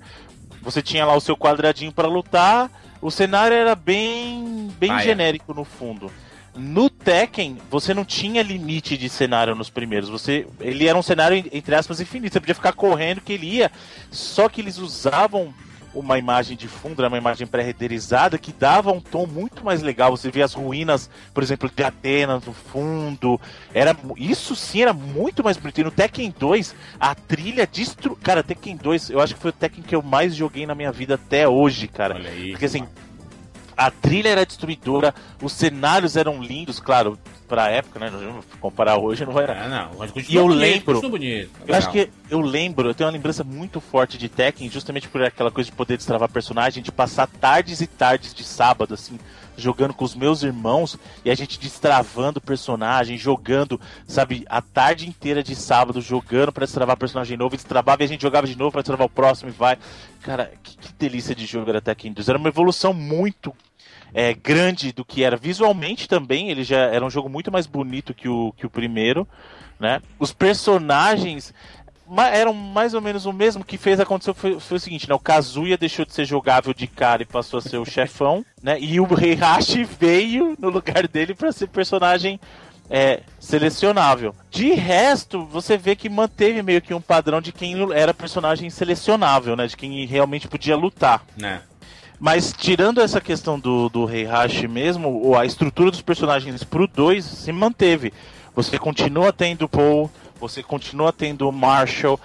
Você tinha lá o seu quadradinho para lutar, o cenário era bem, bem Ah, é. genérico no fundo. No Tekken, você não tinha limite de cenário nos primeiros. Você, ele era um cenário entre aspas infinito. Você podia ficar correndo que ele ia. Só que eles usavam uma imagem de fundo, era uma imagem pré-renderizada que dava um tom muito mais legal. Você via as ruínas, por exemplo, de Atenas no fundo. Era isso sim era muito mais bonito. E no Tekken 2, a trilha destru... Cara, Tekken 2, eu acho que foi o Tekken que eu mais joguei na minha vida até hoje, cara. Olha aí. Porque assim, a trilha era destruidora, os cenários eram lindos, claro, pra época, né? Comparar hoje não vai. Ah, não. Mas E eu bonito, lembro- bonito. Eu acho que eu lembro, eu tenho uma lembrança muito forte de Tekken, justamente por aquela coisa de poder destravar personagem, de passar tardes e tardes de sábado, assim, jogando com os meus irmãos e a gente destravando personagem, jogando, sabe, a tarde inteira de sábado, jogando pra destravar personagem novo, e destravava e a gente jogava de novo pra destravar o próximo e vai. Cara, que, que delícia de jogo era Tekken 2. Era uma evolução muito é, grande do que era visualmente também. Ele já era um jogo muito mais bonito que o, que o primeiro, né? Os personagens eram mais ou menos o mesmo que fez acontecer foi, foi o seguinte, né? O Kazuya deixou de ser jogável de cara e passou a ser o chefão, né? E o Heihachi veio no lugar dele pra ser personagem é, selecionável. De resto, você vê que manteve meio que um padrão de quem era personagem selecionável, né? De quem realmente podia lutar. Né? Mas tirando essa questão do, do Heihachi mesmo, a estrutura dos personagens pro 2 se manteve. Você continua tendo o Paul, você continua tendo o Marshall,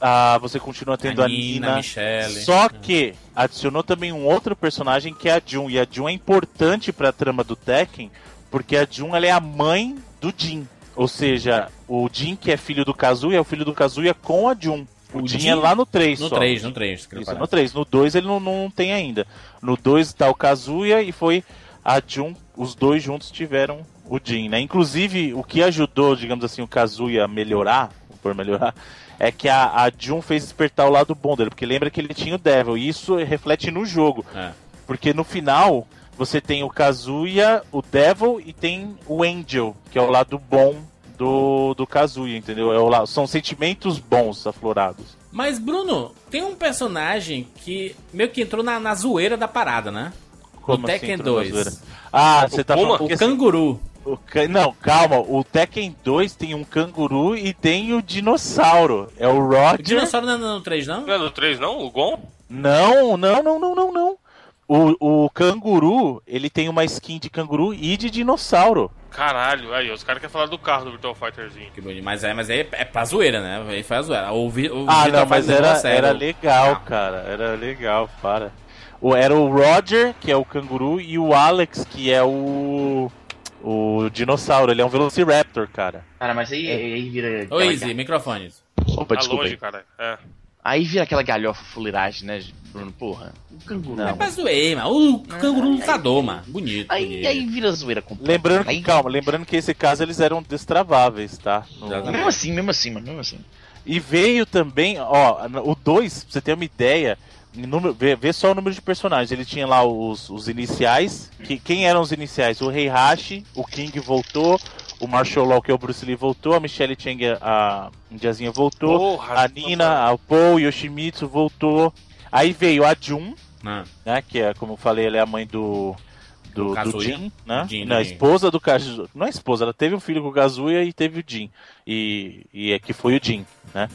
ah, você continua tendo a, a Nina, Nina. a Michelle. Só que adicionou também um outro personagem que é a Jun. E a Jun é importante pra trama do Tekken, porque a Jun ela é a mãe do Jin. Ou seja, o Jin que é filho do Kazuya é o filho do Kazuya com a Jun. O, O Jin, Jin- é lá no 3 No só. 3, no 3. Isso, no 3. No 2 ele não, não tem ainda. No 2 tá o Kazuya e foi a Jun, os dois juntos tiveram o Jin, né? Inclusive, o que ajudou, digamos assim, o Kazuya a melhorar, por melhorar, é que a, a Jun fez despertar o lado bom dele, porque lembra que ele tinha o Devil, e isso reflete no jogo. É. Porque no final, você tem o Kazuya, o Devil e tem o Angel, que é o lado bom do, do Kazuya, entendeu? É o são sentimentos bons aflorados. Mas, Bruno, tem um personagem que meio que entrou na, na zoeira da parada, né? Como no Tekken assim, entrou na 2. zoeira? Ah, você tá Puma? falando O assim, canguru. o ca- Não, calma. O Tekken 2 tem um canguru e tem o dinossauro. É o O Roger. dinossauro não é no 3, não? Não é no 3, não? O Gon? Não, não, não, não, não, não. O, o canguru, ele tem uma skin de canguru e de dinossauro. Caralho, aí, os caras querem falar do carro do Virtual Fighterzinho. Que bonito. Mas é, mas é, é pra zoeira, né? Aí foi a zoeira. O, vi- o Ah, não, mas faz era, era legal, Ah. cara. Era legal, para. O, era o Roger, que é o canguru, e o Alex, que é o. O dinossauro. Ele é um Velociraptor, cara. Cara, mas aí, aí vira. Ô, Easy, microfones. Opa, Tá desculpa. longe, aí. cara. É. Aí vira aquela galhofa fuleiragem, né, Bruno? Porra. O canguru. É pra zoeira, mano. O canguru lutador, mano. Bonito. Aí, bonito. aí vira zoeira completa. Lembrando que, Aí- calma, lembrando que esse caso eles eram destraváveis, tá? No-. Mesmo assim, mesmo assim, mano, mesmo assim. E veio também, ó, o 2, pra você ter uma ideia, número, vê, vê só o número de personagens. Ele tinha lá os, os iniciais. Que, quem eram os iniciais? O Heihachi, o King voltou, o Marshall Law, que é o Bruce Lee, voltou, a Michelle Chang, a Indiazinha voltou, Porra, a Nina, a Paul, Yoshimitsu voltou. Aí veio a Jun, Ah, né? Que é, como eu falei, ela é a mãe do. Do, Do do. Jin, né? Jin, Não, a Jin. esposa do Kazuya. Não é esposa, ela teve um filho com o Kazuya e teve o Jin. E, e é que foi o Jin, né?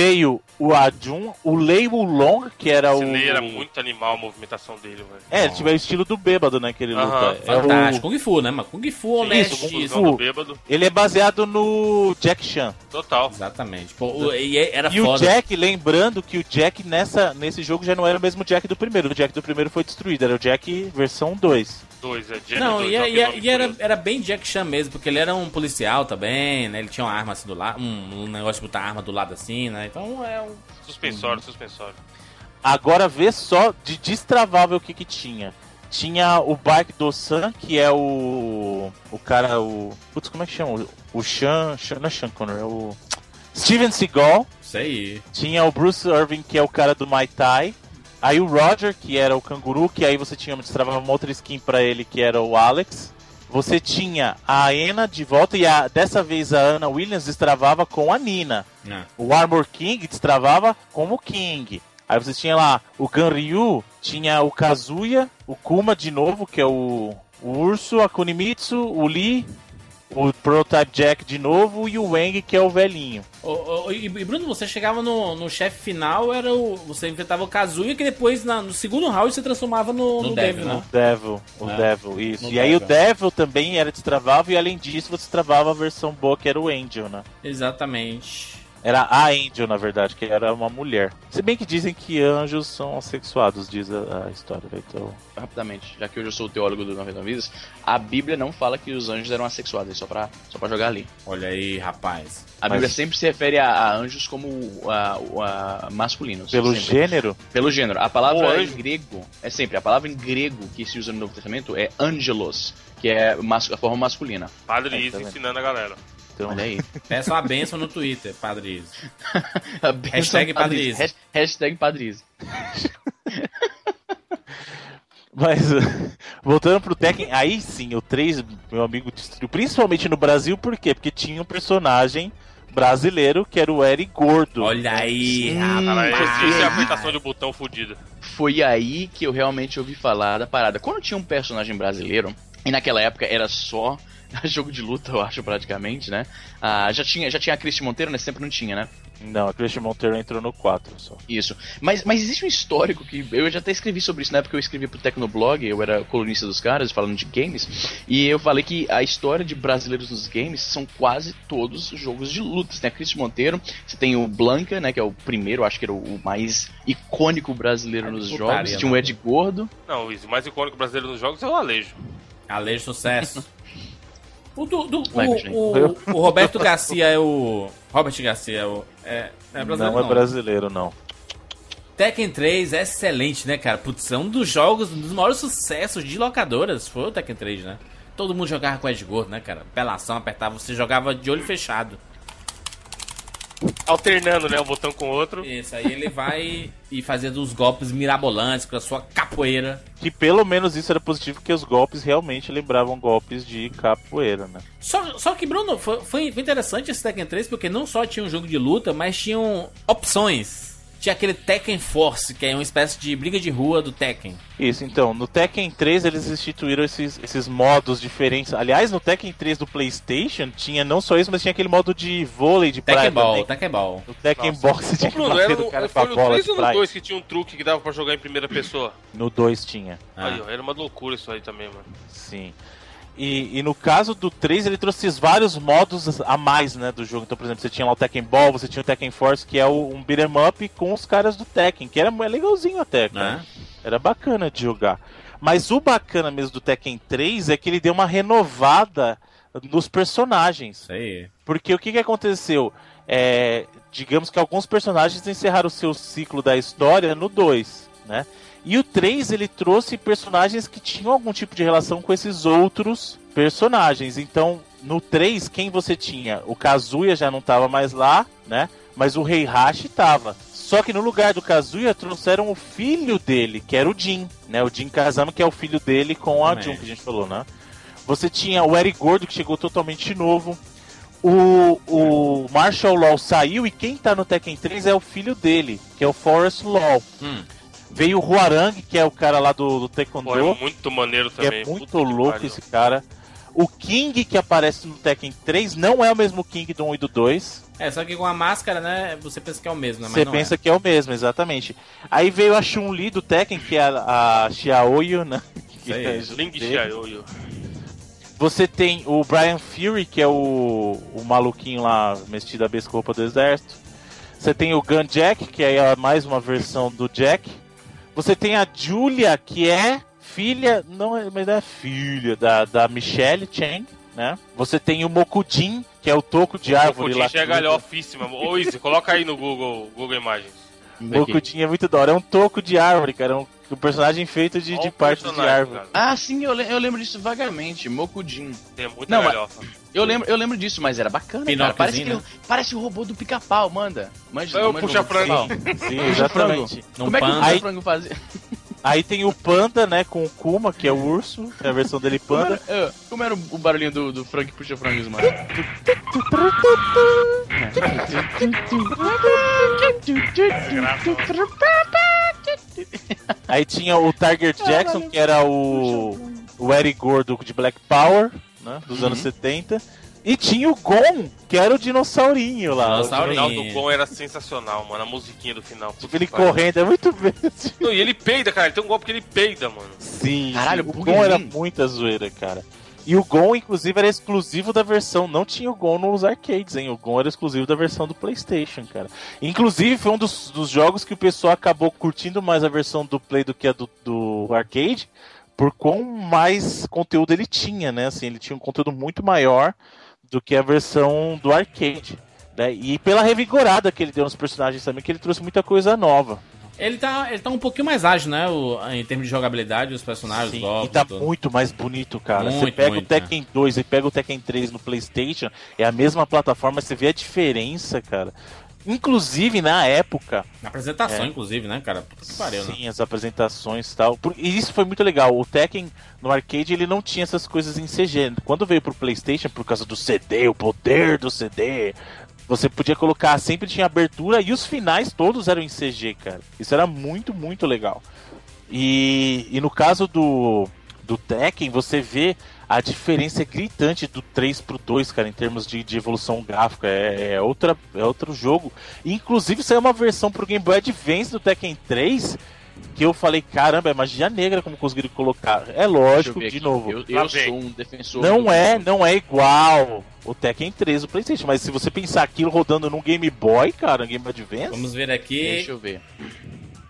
Veio o Ajun, o Lei Wulong, que era Esse o. Lei era muito animal a movimentação dele, velho. É, ele tiver o estilo do bêbado, né? Que ele Aham, luta. É fantástico. o... Kung Fu, né, mano? Kung Fu honestíssimo. Kung Fu. Visão do bêbado. Ele é baseado no Jack Chan. Total. Exatamente. Pô, o- e é- era E o foda. Jack, lembrando que o Jack nessa, nesse jogo já não era o mesmo Jack do primeiro. O Jack do primeiro foi destruído, era o Jack versão 2. Dois, é Jenny Não, dois, e, ó, e- que nome e era, era bem Jack Chan mesmo, porque ele era um policial também, né? Ele tinha uma arma assim do lado, um, um negócio de botar arma do lado assim, né? Então é um. Suspensório, suspensório. Agora vê só de destravável o que que tinha. Tinha o Bike do Sun, que é o. O cara, o. Putz, como é que chama? O Sean. Sean não é Sean Connor, é o. Steven Seagal. Isso aí. Tinha o Bruce Irving, que é o cara do Mai Tai. Aí o Roger, que era o canguru, que aí você tinha destravava uma outra skin pra ele, que era o Alex. Você tinha a Ana de volta e a, dessa vez a Ana Williams destravava com a Nina. Né? O Armor King destravava como o King. Aí você tinha lá o Ganryu, tinha o Kazuya, o Kuma de novo, que é o, o Urso, a Kunimitsu, o Lee, o Prototype Jack de novo e o Wang, que é o velhinho. E, Bruno, você chegava no, no chefe final, era o. Você enfrentava o Kazuya, que depois na- no segundo round você transformava no, No no Devil, Devil, né? né? Devil, o É, Devil, isso. no E aí o Devil. Devil também era destravável e além disso você travava a versão boa que era o Angel, né? Exatamente. Era a Angel, na verdade, que era uma mulher. Se bem que dizem que anjos são assexuados, diz a, a história, né? então... Rapidamente, já que hoje eu sou o teólogo do 99 Vidas, a Bíblia não fala que os anjos eram assexuados, só pra, só pra jogar ali. Olha aí, rapaz. A Mas- Bíblia sempre se refere a, a anjos como a, a masculinos. Pelo sempre. gênero, Pelo gênero. A palavra em grego é sempre, a palavra em grego que se usa no Novo Testamento é angelos, que é mas- a forma masculina. Padre É, ensinando a galera. Então... Olha aí. Peça uma benção no Twitter, Padre bênção Hashtag Padre. Has- Hashtag Padriz. Mas, voltando pro Tekken, aí sim, o 3, meu amigo, destruiu. Principalmente no Brasil, por quê? Porque tinha um personagem brasileiro, que era o Eric Gordo. Olha aí, Caralho, rapaz. existe a apertação de botão fodida. Foi aí que eu realmente ouvi falar da parada. Quando tinha um personagem brasileiro, e naquela época era só jogo de luta, eu acho, praticamente, né? Ah, já, tinha, já tinha a Cristi Monteiro, né? Sempre não tinha, né? Não, a Christian Monteiro entrou no 4 só. Isso. Mas, mas existe um histórico que eu já até escrevi sobre isso na época que eu escrevi pro Tecnoblog, eu era colunista dos caras, falando de games, e eu falei que a história de brasileiros nos games são quase todos jogos de luta. Você tem a Cristi Monteiro, você tem o Blanca, né, que é o primeiro, acho que era o mais icônico brasileiro nos putaria, jogos. Tinha né? o Ed Gordo. Não, Luiz, o mais icônico brasileiro nos jogos é o Alejo. Alejo sucesso. O, do, do- o, o, o Roberto Garcia é o. Robert Garcia é o. É, é brasileiro, não é brasileiro, não. Tekken 3 é excelente, né, cara? Putz, é um dos jogos, um dos maiores sucessos de locadoras. Foi o Tekken 3, né? Todo mundo jogava com Ed Gordo, né, cara? Pelação, apertava, você jogava de olho fechado. Alternando, né, um botão com o outro. Isso, aí ele vai e fazendo os golpes mirabolantes com a sua capoeira. Que pelo menos isso era positivo, porque os golpes realmente lembravam golpes de capoeira, né? Só, só que, Bruno, foi, foi foi interessante esse Tekken 3 porque não só tinha um jogo de luta, mas tinham opções. Tinha aquele Tekken Force, que é uma espécie de briga de rua do Tekken. Isso, então, no Tekken 3 eles instituíram esses, esses modos diferentes. Aliás, no Tekken 3 do PlayStation tinha não só isso, mas tinha aquele modo de vôlei de praia Tekken Ball, também. Tekken Ball. No Tekken Ball você tinha que Bruno, bater era no no, cara com foi no bola 3 de ou no praia. 2 que tinha um truque que dava pra jogar em primeira pessoa? No 2 tinha, Ah. Aí, ó, era uma loucura isso aí também, mano. sim. E, e no caso do 3, ele trouxe vários modos a mais, né, do jogo. Então, por exemplo, você tinha lá o Tekken Ball, você tinha o Tekken Force, que é o- um beat'em up com os caras do Tekken, que era é legalzinho até. Né? Era bacana de jogar. Mas o bacana mesmo do Tekken 3 é que ele deu uma renovada nos personagens. Isso aí. Porque o que, que aconteceu? É, digamos que alguns personagens encerraram o seu ciclo da história no 2, né? E o 3 ele trouxe personagens que tinham algum tipo de relação com esses outros personagens. Então, no 3, quem você tinha? O Kazuya já não estava mais lá, né? Mas o Heihachi estava. Só que no lugar do Kazuya trouxeram o filho dele, que era o Jin, né? O Jin Kazama, que é o filho dele com a. Jun, que a gente falou, né? Você tinha o Eric Gordo, que chegou totalmente novo. O, o Marshall Law saiu e quem tá no Tekken 3 é o filho dele, que é o Forrest Law. Hum. Veio o Huarang, que é o cara lá do, do Taekwondo, Pô, é muito maneiro que também. é muito Puta louco esse cara. O King que aparece no Tekken 3 não é o mesmo King do 1 e do 2. É, só que com a máscara, né, você pensa que é o mesmo, né? Mas Você não pensa que é o mesmo, exatamente. Aí veio a Chun-Li do Tekken, que é a, a Xiaoyu, né? Que Isso aí, é Ling. Xiaoyu. Você tem o Brian Fury, que é o, o maluquinho lá, vestido a besta roupa do exército. Você tem o Gun Jack, que é a- mais uma versão do Jack. Você tem a Julia, que é filha, não é, mas é filha da, da Michelle Chang, né? Você tem o Mokujin, que é o toco de árvore lá. Putin é galhofíssima. Ô, Izzy, coloca aí no Google, Google Imagens. Mokujin é muito da hora. É um toco de árvore, cara. É um, um personagem feito de, de partes de árvore. cara. Ah, sim, eu, le- eu lembro disso vagamente. Mokujin. Tem muita Não, mas- galhofa. Eu lembro, eu lembro disso, mas era bacana, cara. Parece, que ele- né? parece o robô do pica-pau, manda. Manja, Eu o puxa frango. Sim, frango. exatamente. Num Como é que o panda. puxa frango fazia? Aí tem o Panda, né, com o Kuma, que é o urso, é a versão dele Como Panda. era, é, como era o barulhinho do, do frango que puxa frangos, mano? Aí tinha o Tiger Jackson, que era o, o Eric Gordo de Black Power, né, dos anos 70. E tinha o Gon, que era o dinossaurinho lá. O Dinossaurinho. final do Gon era sensacional, mano. A musiquinha do final. Tipo, ele correndo, é muito bem. Não, e ele peida, cara. Ele tem um golpe que ele peida, mano. Sim, Caralho, sim, o Gon era muita zoeira, cara. E o Gon, inclusive, era exclusivo da versão. Não tinha o Gon nos arcades, hein? O Gon era exclusivo da versão do PlayStation, cara. Inclusive, foi um dos, dos jogos que o pessoal acabou curtindo mais a versão do Play do que a do, do arcade, por quão mais conteúdo ele tinha, né? Assim, ele tinha um conteúdo muito maior do que a versão do arcade. Né? E pela revigorada que ele deu nos personagens também, que ele trouxe muita coisa nova. Ele tá, ele tá um pouquinho mais ágil, né? o- em termos de jogabilidade, os personagens, Sim, e tá muito mais bonito, cara. você Muito, pega muito, o Tekken 2 e pega o Tekken 3 no PlayStation, é a mesma plataforma, você vê a diferença, cara. Inclusive na época, Na apresentação, É. inclusive, né, cara? Puta que pariu, né? sim, as apresentações e tal. E isso foi muito legal. O Tekken no arcade ele não tinha essas coisas em CG. Quando veio pro PlayStation, por causa do CD, o poder do CD, Você podia colocar, sempre tinha abertura e os finais todos eram em CG, cara. Isso era muito, muito legal. E, e no caso do, do Tekken, você vê a diferença gritante do 3 pro 2, cara, em termos de, de evolução gráfica. É, é, outra, é outro jogo. Inclusive, saiu uma versão pro Game Boy Advance do Tekken 3 que eu falei, caramba, é magia negra como conseguiram colocar. É lógico, de aqui. novo. Eu, eu sou um defensor. Não é, não é igual o Tekken 3 do PlayStation, mas se você pensar aquilo rodando num Game Boy, cara, um Game Boy Advance, Vamos ver aqui. Deixa eu ver.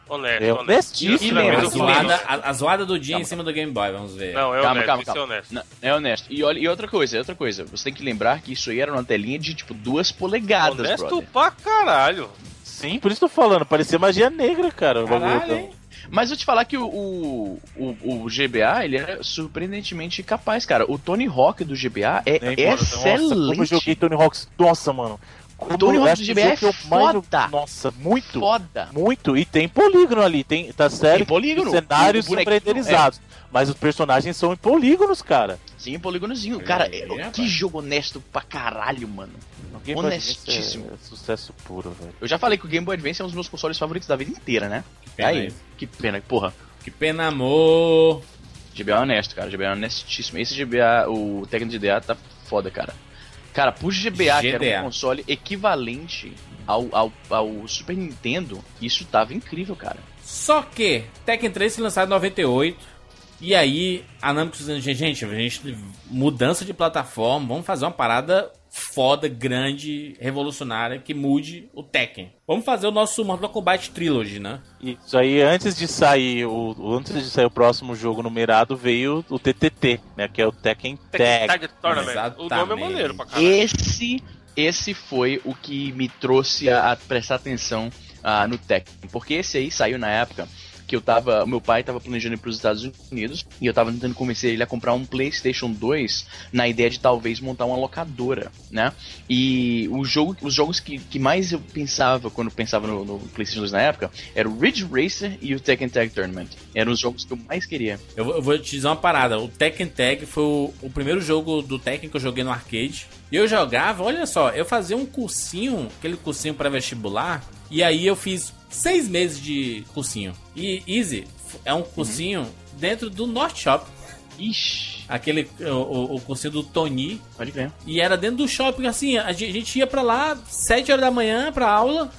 Honesto, é honesto. honestíssimo. Isso também A do zoada, a, a zoada do dia Calma. em cima do Game Boy, vamos ver. Não, é calma, honesto, calma, isso é calma. honesto. Não, é honesto. E, olha, e outra coisa, outra coisa. Você tem que lembrar que isso aí era uma telinha de tipo duas polegadas, Honesto brother. pra caralho. Sim, por isso tô falando, parecia magia negra, cara. Caralho, hein? Mas eu te falar que o, o, o, o GBA, ele era surpreendentemente capaz, cara. O Tony Hawk do GBA é Nem, mano, Nossa, como eu excelente. joguei Tony Hawks. Nossa, mano. Como Tony Hawk do que o GBA jogo é que mais foda. Nossa, muito. Foda. Muito. E tem polígono ali, tem, tá sério? Tem polígono. Os cenários O renderizados. Mas os personagens são em polígonos, cara. Sim, polígonozinho. Cara, é- rapaz. que jogo honesto pra caralho, mano. O Advance Honestíssimo. É sucesso puro, velho. Eu já falei que o Game Boy Advance é um dos meus consoles favoritos da vida inteira, né? pena aí, que pena, porra. Que pena, amor. GBA é honesto, cara. GBA é honestíssimo. Esse GBA, o Tekken GDA tá foda, cara. Cara, pro GBA, que era um console equivalente ao, ao, ao Super Nintendo, isso tava incrível, cara. Só que Tekken 3 foi lançado em 98. E aí, a Namco dizendo, gente, gente, mudança de plataforma, vamos fazer uma parada foda, grande, revolucionária, que mude o Tekken. Vamos fazer o nosso Mortal Kombat Trilogy, né? Isso aí, antes de sair o, antes de sair o próximo jogo numerado, veio o TTT, né? Que é o Tekken Tekken Tag. Tag Tournament. O nome é Exatamente. maneiro pra caralho. Esse, esse foi o que me trouxe a, a prestar atenção ah, no Tekken. Porque esse aí saiu na época que eu tava. Meu pai tava planejando ir pros Estados Unidos e eu tava tentando convencer ele a comprar um PlayStation 2 na ideia de talvez montar uma locadora, né? E o jogo, os jogos que, que mais eu pensava quando pensava no, no PlayStation 2 na época era o Ridge Racer e o Tekken Tag Tournament. Eram os jogos que eu mais queria. Eu, eu vou te dizer uma parada. O Tekken Tag foi o, o primeiro jogo do Tekken que eu joguei no arcade. E eu jogava, olha só, eu fazia um cursinho, aquele cursinho pré-vestibular. E aí eu fiz seis meses de cursinho. E Easy é um cursinho dentro do North Shop. Ixi, Aquele, o, o, o cursinho do Tony. pode ver. E era dentro do shopping, assim, a gente, a gente ia pra lá, 7 horas da manhã pra aula.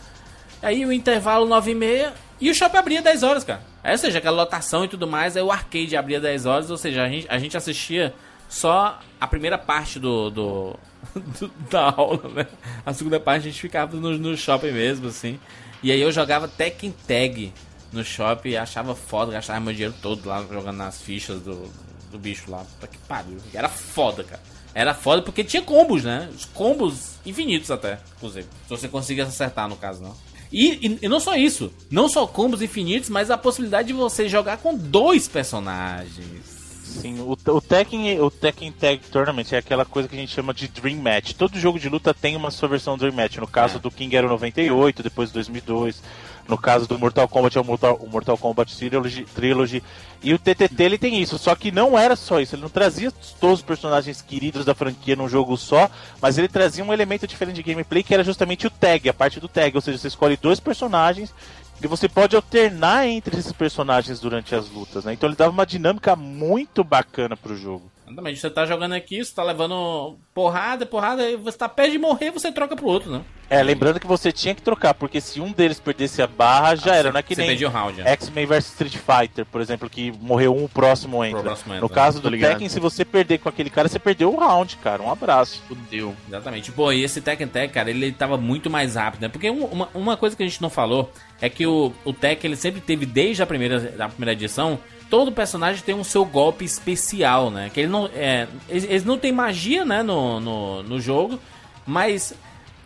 Aí o intervalo 9 e meia. E o shopping abria 10 horas, cara. Aí, ou seja, aquela lotação e tudo mais. Aí o arcade abria 10 horas. Ou seja, a gente, a gente assistia só a primeira parte do, do- do- da aula, né? A segunda parte a gente ficava no, no shopping mesmo, assim. E aí eu jogava Tekken Tag no shopping e achava foda, gastava meu dinheiro todo lá jogando nas fichas do, do bicho lá. Puta que pariu. Era foda, cara. Era foda porque tinha combos, né? Os combos infinitos até, inclusive. Se você conseguisse acertar, no caso, não. E, e, e não só isso. Não só combos infinitos, mas a possibilidade de você jogar com dois personagens. Sim, o, o Tekken, o Tekken Tag Tournament é aquela coisa que a gente chama de Dream Match. Todo jogo de luta tem uma sua versão Dream Match. No caso É. do King era o 98, depois 2002. No caso do Mortal Kombat é o Mortal, o Mortal Kombat Trilogy, Trilogy. E o TTT ele tem isso, só que não era só isso. Ele não trazia todos os personagens queridos da franquia num jogo só, mas ele trazia um elemento diferente de gameplay que era justamente o tag, a parte do tag. Ou seja, você escolhe dois personagens e você pode alternar entre esses personagens durante as lutas, né? Então ele dava uma dinâmica muito bacana pro jogo. Exatamente. Você tá jogando aqui, você tá levando porrada, porrada, e você tá perto de morrer, você troca pro outro, né? É, lembrando que você tinha que trocar, porque se um deles perdesse a barra, já era, não é que nem o round, né? X-Men vs Street Fighter, por exemplo, que morreu um, o próximo entra. próximo entra, no caso do ligado. Tekken, se você perder com aquele cara, você perdeu o round, cara. Um abraço. Fudeu. Exatamente. Pô, e esse Tekken Tag, cara, ele tava muito mais rápido, né? Porque um- uma, uma coisa que a gente não falou é que o, o Tekken, ele sempre teve, desde a primeira, da primeira edição, todo personagem tem um seu golpe especial, né? Que ele não. É, eles, eles não tem magia, né, no, no, no jogo, mas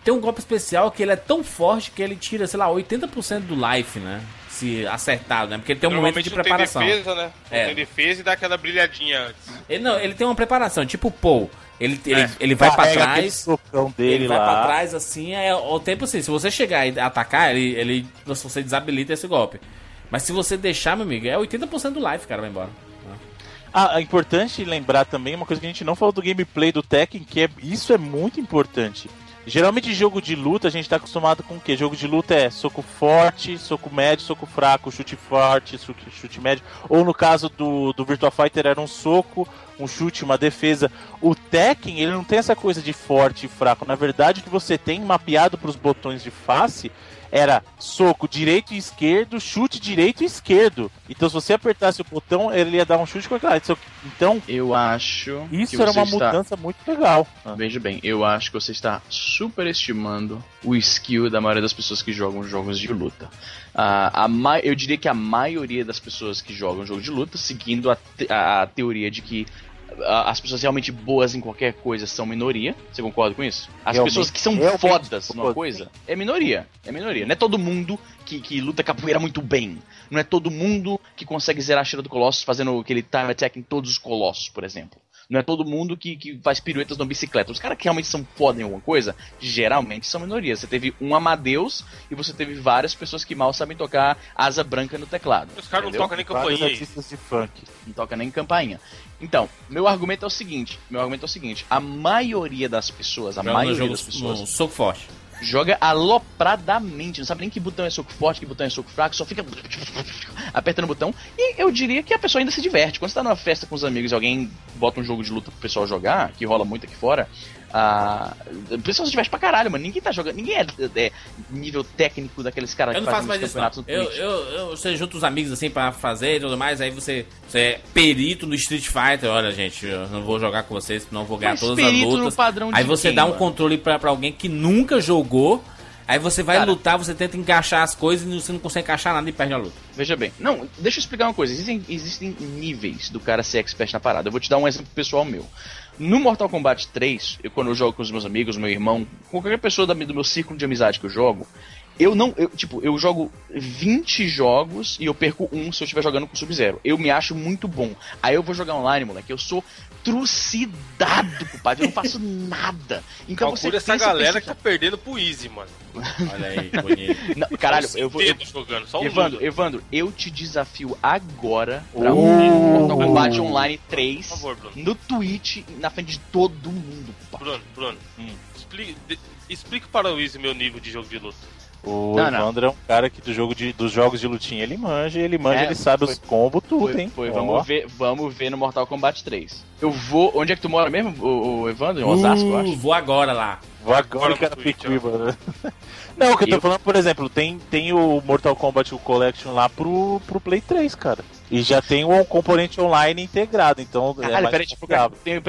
tem um golpe especial que ele é tão forte que ele tira, sei lá, 80% do life, né? Se acertado, né? Porque ele tem um momento de não tem preparação. defesa, né? Não É. tem defesa e dá aquela brilhadinha antes. Ele, não, ele tem uma preparação, tipo o Paul. Ele, ele, É. ele vai aquele trás. dele Ele vai lá. pra trás assim, é o tempo assim. Se você chegar e atacar, ele, ele você desabilita esse golpe. Mas se você deixar, meu amigo, é 80% do life, cara, vai embora. Ah, é importante lembrar também uma coisa que a gente não falou do gameplay do Tekken, que é isso é muito importante. Geralmente jogo de luta a gente tá acostumado com o quê? Jogo de luta é soco forte, soco médio, soco fraco, chute forte, chute, chute médio. Ou no caso do, do Virtua Fighter era um soco, um chute, uma defesa. O Tekken, ele não tem essa coisa de forte e fraco. Na verdade, o que você tem mapeado pros botões de face era soco direito e esquerdo, chute direito e esquerdo. Então se você apertasse o botão, ele ia dar um chute com aquela. Então, Eu acho. isso que era uma está... mudança muito legal. Veja bem, eu acho que você está superestimando o skill da maioria das pessoas que jogam jogos de luta. Ah, a ma- eu diria que a maioria das pessoas que jogam jogo de luta, seguindo a, te- a- teoria de que ah, as pessoas realmente boas em qualquer coisa são minoria. Você concorda com isso? As Realmente- pessoas que são fodas numa coisa é minoria. É minoria. Não é todo mundo que, que luta capoeira muito bem. Não é todo mundo que consegue zerar a cheira do Colossus fazendo aquele time attack em todos os Colossos, por exemplo. Não é todo mundo que, que faz piruetas na bicicleta. Os caras que realmente são foda em alguma coisa, geralmente são minorias. Você teve um Amadeus e você teve várias pessoas que mal sabem tocar asa branca no teclado. Os caras não tocam nem campainha artistas de funk. Não toca nem campainha. Então, meu argumento é o seguinte: meu argumento é o seguinte, a maioria das pessoas, a Joga maioria jogo das pessoas no soco forte. Joga alopradamente, não sabe nem que botão é soco forte, que botão é soco fraco, só fica apertando o botão. E eu diria que a pessoa ainda se diverte. Quando você tá numa festa com os amigos e alguém bota um jogo de luta pro pessoal jogar, que rola muito aqui fora, a o pessoal se diverte pra caralho, mano. Ninguém tá jogando, ninguém é, é nível técnico daqueles caras Eu que não faço fazem isso, não. campeonatos no Eu, eu, eu, você junta os amigos assim pra fazer e tudo mais, aí você, você é perito no Street Fighter. Olha, gente, eu não vou jogar com vocês, eu vou ganhar Mas todas as lutas. Aí você quem, dá um mano? controle pra, pra alguém que nunca jogou. Aí você vai Cara. lutar, você tenta encaixar as coisas e você não consegue encaixar nada e perde a luta. Veja bem, não, deixa eu explicar uma coisa. Existem, existem níveis do cara ser expert na parada. Eu vou te dar um exemplo pessoal meu. No Mortal Kombat 3, eu, quando eu jogo com os meus amigos, meu irmão, qualquer pessoa da- do meu círculo de amizade que eu jogo, eu não. Eu, tipo, eu jogo 20 jogos e eu perco um se eu estiver jogando com Sub-Zero. Eu me acho muito bom. Aí eu vou jogar online, moleque. Eu sou trucidado, compadre. Eu não faço nada. Então você Calcula essa pensa, galera pensa- que tá perdendo pro Easy, mano. Olha aí, bonito. Não, caralho, eu vou. eu- jogando, só o Evandro, Lula. Evandro, eu te desafio agora pra um Mortal Kombat Online 3 Por favor, Bruno. no Twitch na frente de todo mundo, pá. Bruno, Bruno, Hum. explique, de- explique para o Easy meu nível de jogo de luta. O Não, não. Evandro é um cara que do jogo de, dos jogos de lutinha ele manja, ele manja, É, ele sabe foi- os combos, tudo, Foi, hein? foi, Ó. vamos ver, vamos ver no Mortal Kombat 3. Eu vou, onde é que tu mora mesmo, o, Evandro? Em Osasco, eu Uh, acho. vou agora lá. Vou agora no que era Twitch, Picuíba. Não, o que eu tô Eu- falando, por exemplo, tem, tem o Mortal Kombat Collection lá pro, pro Play 3, cara. E já tem um componente online integrado, então é Caralho, mais peraí, tipo, tem,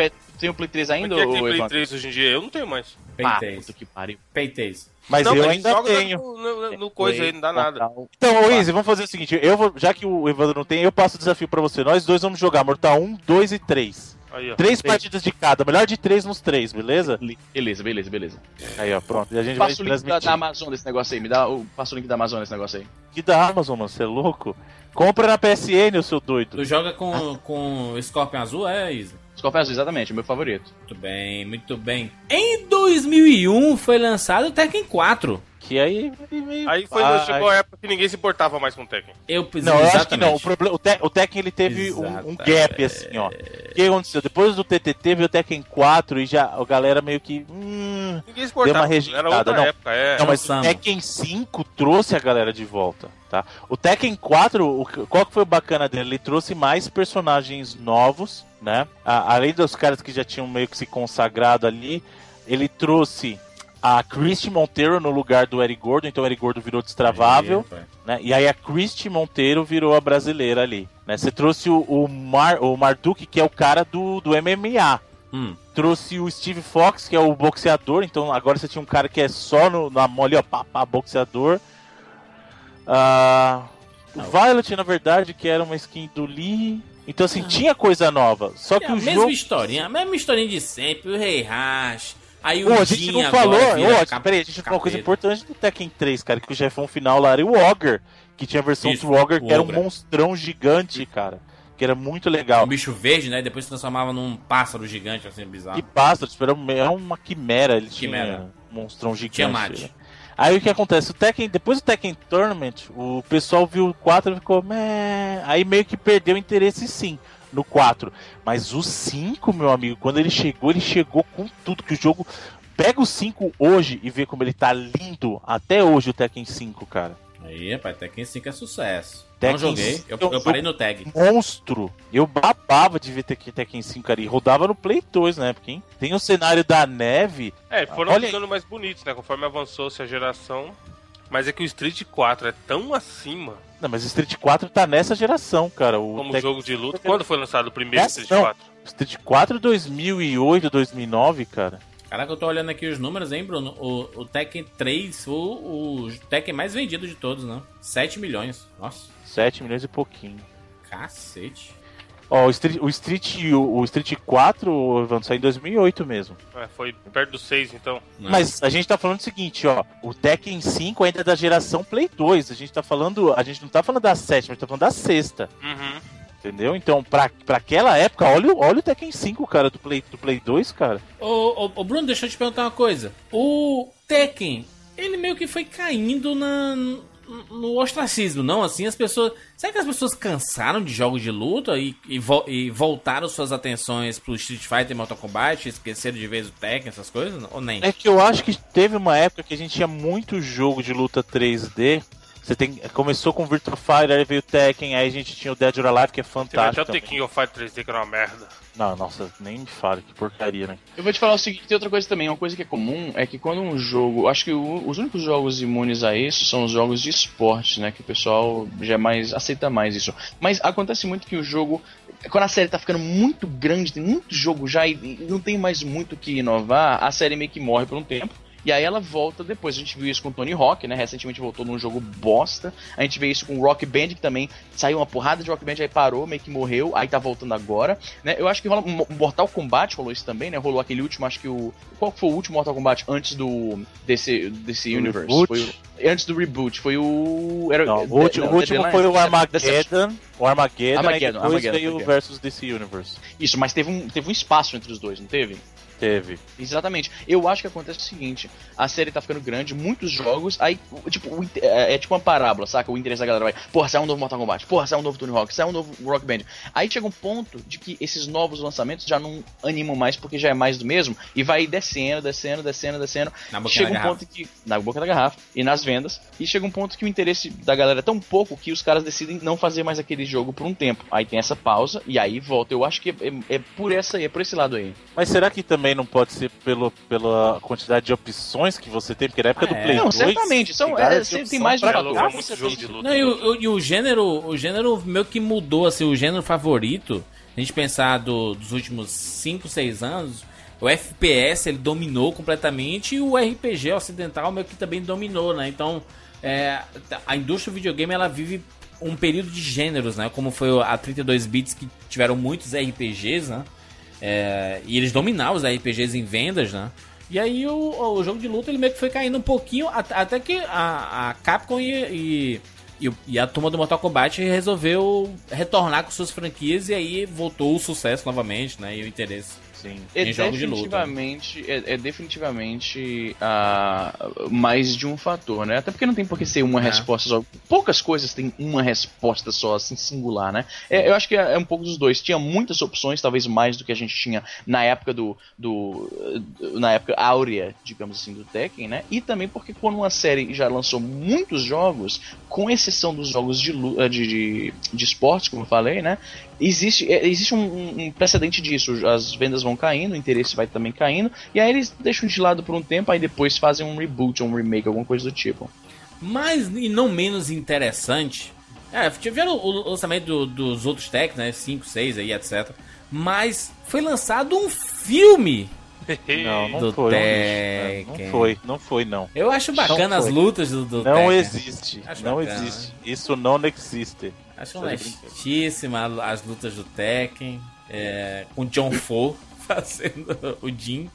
tem o Play 3 ainda, Por que, que tem Play Evandro? 3 hoje em dia? Eu não tenho mais. Ah, Peiteis. puta que pariu. Peiteis. Mas não, eu mas ainda tenho. No, no- no coisa aí, não dá nada. Então, Izzy, vamos fazer o seguinte, eu vou, já que o Evandro não tem, eu passo o desafio pra você. Nós dois vamos jogar Mortal 1, 2 e 3. Aí, ó. Três partidas de cada, melhor de três nos três, beleza? Beleza, beleza, beleza. Aí, ó, pronto. E a gente vai Passa o link da, da Amazon desse negócio aí. Me dá o, passa o link da Amazon desse negócio aí. Que da Amazon, mano, você é louco? Compra na PSN, o seu doido. Tu joga com, com Scorpion Azul, é, Isa? Azul, exatamente, é meu favorito. Muito bem, muito bem. Em 2001 foi lançado o Tekken 4. Que aí. meio Aí foi, pai. chegou a época que ninguém se importava mais com o Tekken. Eu Não, eu acho que não. O, problema, o, Te- o Tekken ele teve um, um gap, assim, ó. O que aconteceu? Depois do TTT veio o Tekken 4 e já a galera meio que. Hum, Ninguém se importava. uma rejeitada, Era outra não. época, é. Não, mas o. Tekken 5 trouxe a galera de volta, tá? O Tekken 4, o, qual que foi o bacana dele? Ele trouxe mais personagens novos, né? A- além dos caras que já tinham meio que se consagrado ali, ele trouxe a Christy Monteiro no lugar do Eric Gordo, então o Eric Gordo virou destravável, rapaz. né? E aí a Christy Monteiro virou a brasileira ali, né? Você trouxe o, o, Mar, o Marduk, que é o cara do, do MMA, Hum. trouxe o Steve Fox, que é o boxeador. Então agora você tinha um cara que é só no, na mole, ó, pá, pá, boxeador. Ah, o Violet, na verdade, que era uma skin do Lee. Então, assim, tinha coisa nova. Só que É a o mesma jogo. historinha, a mesma historinha de sempre, o Rei Hash. Aí o Pô, a gente não falou. vira peraí, a gente não falou uma coisa importante do Tekken 3, cara. Que o chefão final lá era o Ogre. Que tinha a versão Isso, do Ogre, que era um monstrão gigante, cara. Que era muito legal. Um bicho verde, né? Depois se transformava num pássaro gigante, assim, bizarro. Que pássaro, tipo, era uma- era uma quimera, ele Quimera. tinha um monstrão gigante. Tiamat. Aí o que acontece? O Tekken, depois do Tekken Tournament, o pessoal viu o 4 e ficou, Meh. aí meio que perdeu o interesse sim no 4. Mas o 5, meu amigo, quando ele chegou, ele chegou com tudo, que o jogo Pega o 5 hoje e vê como ele tá lindo até hoje o Tekken 5, cara. Aí, rapaz, Tekken 5 é sucesso. Tekken não joguei, eu, eu parei no tag. Monstro. Eu babava de ver Tekken, Tekken 5 ali. Rodava no Play 2 na época, hein? Tem o cenário da neve. É, foram Olha ficando mais bonitos, né? Conforme avançou-se a geração. Mas é que o Street 4 é tão acima Não, mas Street 4 tá nessa geração, cara. O como Tekken- jogo de luta. Quando foi lançado o primeiro Street não. 4? Street 4 2008, 2009, cara. Caraca, eu tô olhando aqui os números, hein, Bruno? O, o Tekken 3 foi o, o Tekken mais vendido de todos, né? 7 milhões. Nossa, 7 milhões e pouquinho. cacete. Ó, o Street, o Street, o, o Street 4 Evandro, saiu em 2008 mesmo. É, foi perto do 6, então. né? Mas a gente tá falando o seguinte, ó. O Tekken 5 ainda é da geração Play 2. A gente tá falando. A gente não tá falando da sétima, a gente tá falando da sexta. Uhum. Entendeu? Então, pra, pra aquela época, olha, o- olha o Tekken 5, cara, do Play, do Play 2, cara. Ô, ô, ô, Bruno, deixa eu te perguntar uma coisa. O Tekken, ele meio que foi caindo na, no ostracismo, não? Assim, as pessoas. Será que as pessoas cansaram de jogos de luta e, e, vo- e voltaram suas atenções pro Street Fighter e Mortal Kombat? Esqueceram de vez o Tekken, essas coisas? Ou nem? É que eu acho que teve uma época que a gente tinha muito jogo de luta 3D. Você tem, começou com Virtua Fighter, aí veio o Tekken, aí a gente tinha o Dead or Alive, que é até fantástico. o The também. King of Fight 3D que era uma merda. Não, nossa, nem me fale, que porcaria, né? Eu vou te falar o seguinte, tem outra coisa também, uma coisa que é comum é que quando um jogo, acho que o- os únicos jogos imunes a isso são os jogos de esporte, né, que o pessoal já é mais aceita mais isso. Mas acontece muito que o jogo quando a série tá ficando muito grande, tem muito jogo já e e não tem mais muito o que inovar, a série meio que morre por um tempo. E aí ela volta depois. A gente viu isso com o Tony Hawk, né? Recentemente voltou num jogo bosta. A gente vê isso com o Rock Band, que também saiu uma porrada de Rock Band, aí parou, meio que morreu, aí tá voltando agora. Né? Eu acho que rola. Mo- Mortal Kombat rolou isso também, né? Rolou aquele último, acho que o. Qual foi o último Mortal Kombat antes do. desse, desse Do universe? reboot? Foi o- antes do reboot. Foi o. Era, Não, o último, não, o último foi o. Armageddon. O Armageddon, Armageddon, aí depois Armageddon, veio o versus DC Universe. Isso, mas teve um, teve um espaço entre os dois, não teve? Teve. Exatamente. Eu acho que acontece o seguinte: a série tá ficando grande, muitos jogos, aí, tipo, é, é tipo uma parábola, saca? O interesse da galera vai, porra, sai um novo Mortal Kombat, porra, sai um novo Tony Hawk, sai um novo Rock Band. Aí chega um ponto de que esses novos lançamentos já não animam mais porque já é mais do mesmo e vai descendo, descendo, descendo, descendo. Na boca chega da um garrafa. ponto que. Na boca da garrafa e nas vendas. E chega um ponto que o interesse da galera é tão pouco que os caras decidem não fazer mais aquele jogo por um tempo. Aí tem essa pausa e aí volta. Eu acho que é, é- é por essa aí, é por esse lado aí. Mas será que também não pode ser pelo, pela quantidade de opções que você tem? Porque na época Ah, do é. Play Não, 2... certamente, são- cara, é, sempre opção tem mais de pra muito jogo de luta. Não, e o, o- e o gênero, o gênero meio que mudou, assim, o gênero favorito, a gente pensar do- dos últimos 5, 6 anos, o FPS ele dominou completamente e o RPG ocidental meio que também dominou, né? Então, é, a indústria do videogame ela vive um período de gêneros, né? Como foi a 32 bits que tiveram muitos RPGs, né? É, e eles dominavam os RPGs em vendas, né? E aí o, o jogo de luta ele meio que foi caindo um pouquinho, at- até que a, a Capcom e, e, e a turma do Mortal Kombat resolveu retornar com suas franquias e aí voltou o sucesso novamente, né? E o interesse. Sim. É em jogos de luta. definitivamente, é, é definitivamente ah, mais de um fator, né? Até porque não tem por que ser uma É. resposta só. Poucas coisas têm uma resposta só, assim, singular, né? É, eu acho que é, é um pouco dos dois. Tinha muitas opções, talvez mais do que a gente tinha na época do. do na época áurea, digamos assim, do Tekken, né? E também porque quando uma série já lançou muitos jogos, com exceção dos jogos de, de, de, de esportes, como eu falei, né? Existe, é, existe um, um- precedente disso. As vendas vão caindo, o interesse vai também caindo, e aí eles deixam de lado por um tempo, aí depois fazem um reboot, um remake, alguma coisa do tipo. Mais e não menos interessante. É, tiveram o lançamento do- dos outros techs, né? 5, 6 aí, etc. Mas foi lançado um filme. Não, não Do foi. Não, Tekken. não foi, não foi, não. Eu acho bacana as lutas do, do Não Tekken. existe. Acho não bacana, existe. Isso não existe. Acho honestíssima as lutas do Tekken. É, com John Fo fazendo o Jin.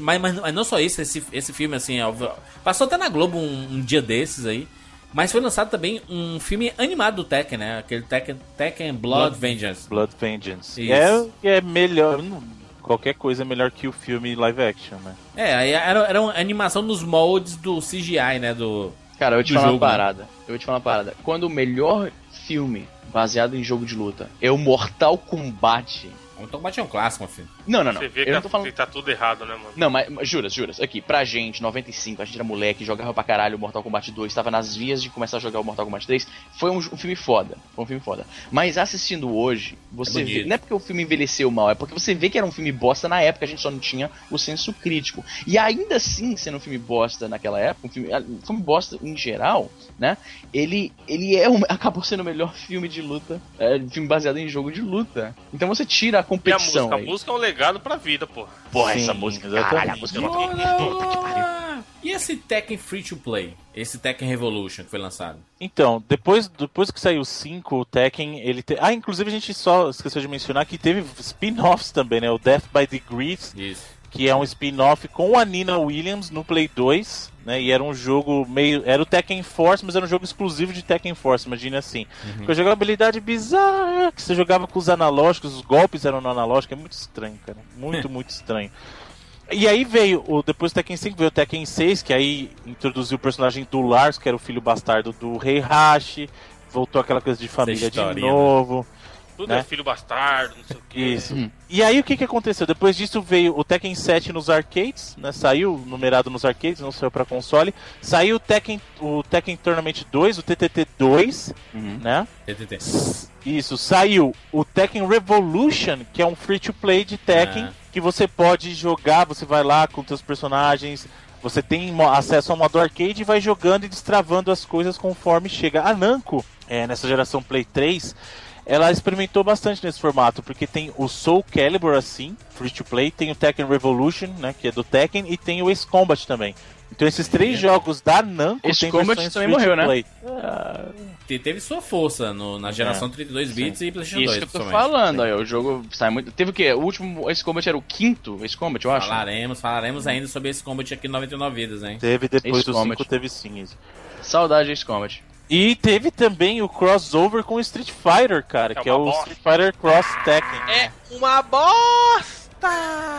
Mas, mas, mas não só isso, esse, esse filme, assim, óbvio, passou até na Globo um, um dia desses aí. Mas foi lançado também um filme animado do Tekken, né? Aquele Tekken, Tekken Blood, Vengeance. Blood Vengeance. Isso. É, é melhor. Qualquer coisa é melhor que o filme live action, né? É, aí era, era uma animação nos moldes do CGI, né? Do, Cara, eu vou te falar jogo, uma né? parada. Eu vou te falar uma parada. Quando o melhor filme baseado em jogo de luta. É o Mortal Kombat, Mortal Kombat é um clássico, meu filho. Não, não, não. Você vê Eu que, não tô falando. que tá tudo errado, né, mano? Não, mas juras, juras. Aqui, pra gente, 95, a gente era moleque, jogava pra caralho o Mortal Kombat 2, tava nas vias de começar a jogar o Mortal Kombat 3. Foi um, um filme foda. Foi um filme foda. Mas assistindo hoje, você É vê. Não é porque o filme envelheceu mal, é porque você vê que era um filme bosta na época, a gente só não tinha o senso crítico. E ainda assim, sendo um filme bosta naquela época, um filme, ah, um filme bosta em geral, né? Ele, ele é um, acabou sendo o melhor filme de luta, é, filme baseado em jogo de luta. Então você tira a E a competição. música? A aí. música é um legado pra vida, porra. Porra, Sim, essa música, exatamente. caralho, a música é Puta que pariu. E esse Tekken Free to Play? Esse Tekken Revolution que foi lançado? Então, depois, depois que saiu o 5, o Tekken, ele te... Ah, inclusive a gente só esqueceu de mencionar que teve spin-offs também, né? O Death by Degrees, Isso. Que é um spin-off com a Nina Williams no Play 2, né? E era um jogo meio. Era o Tekken Force, mas era um jogo exclusivo de Tekken Force, imagine assim. Com a jogabilidade bizarra, que você jogava com os analógicos, os golpes eram no analógico, é muito estranho, cara. Muito, muito estranho. E aí veio, o, depois do Tekken 5 veio o Tekken 6, que aí introduziu o personagem do Lars, que era o filho bastardo do Rei Hashi, voltou aquela coisa de família de historinha, novo. Tudo Né? é filho bastardo, não sei o quê. Isso. E aí o que, que aconteceu? Depois disso veio o Tekken 7 nos arcades, né? Saiu numerado nos arcades, não saiu pra console. Saiu o Tekken, o Tekken Tournament 2, o TTT 2, Uhum. né? TTT. Isso, saiu o Tekken Revolution, que é um free to play de Tekken, Ah. que você pode jogar, você vai lá com seus personagens, você tem acesso ao modo arcade e vai jogando e destravando as coisas conforme chega. A Namco, é, nessa geração Play 3, ela experimentou bastante nesse formato, porque tem o Soul Calibur assim, free to play, tem o Tekken Revolution, né, que é do Tekken, e tem o Ace Combat também. Então esses três jogos da Namco Ace tem Combat versões também free to morreu, né? play. Te- Teve sua força no- na geração É. 32 bits e PlayStation Isso 2. que eu tô falando, aí, o jogo sai muito. Teve o quê? O último Ace Combat era o quinto Ace Combat, eu acho. Falaremos, falaremos ainda sobre esse combat aqui no 99 vidas, hein? Teve depois Ace do Combat. 5, teve sim isso. Saudade de Ace Combat. E teve também o crossover com o Street Fighter, cara, É que é o bosta. Street Fighter Cross Tekken. É uma bosta!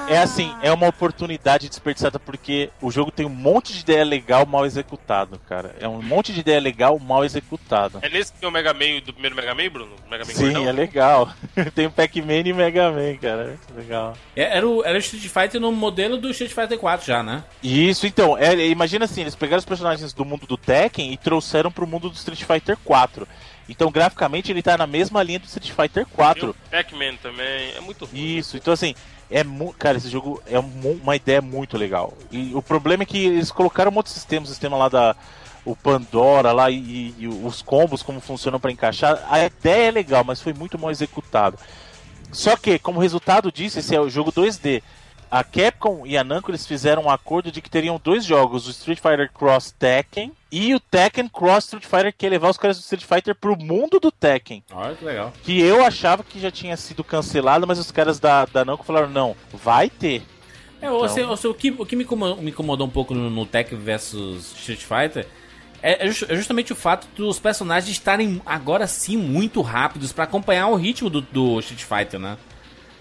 É assim, é uma oportunidade desperdiçada porque o jogo tem um monte de ideia legal mal executado, cara. É um monte de ideia legal mal executado. É nesse que tem o Mega Man do primeiro Mega Man, Bruno? Mega Man Sim, gordão? é legal. tem o Pac-Man e o Mega Man, cara. É muito legal. É, Era o, era o Street Fighter no modelo do Street Fighter 4 já, né? Isso, então, é, é, imagina assim, eles pegaram os personagens do mundo do Tekken e trouxeram pro mundo do Street Fighter 4. Então, graficamente, ele tá na mesma linha do Street Fighter Tem 4. o Pac-Man também, é muito ruim. Isso, então assim, é cara, esse jogo é uma ideia muito legal. E o problema é que eles colocaram outro sistema, o sistema lá da o Pandora lá e, e- os combos como funcionam pra encaixar. A ideia é legal, mas foi muito mal executado. Só que, como resultado disso, esse é o jogo 2D. A Capcom e a Namco eles fizeram um acordo de que teriam dois jogos, o Street Fighter Cross Tekken e o Tekken Cross Street Fighter, que ia levar os caras do Street Fighter pro mundo do Tekken Olha que legal. que eu achava que já tinha sido cancelado, mas os caras da, da Namco falaram, não, vai ter. É, o, assim, o, o que, o que me incomo- me incomodou um pouco no, no Tekken versus Street Fighter é, é é justamente o fato dos personagens estarem agora sim muito rápidos pra acompanhar o ritmo do, do Street Fighter, né?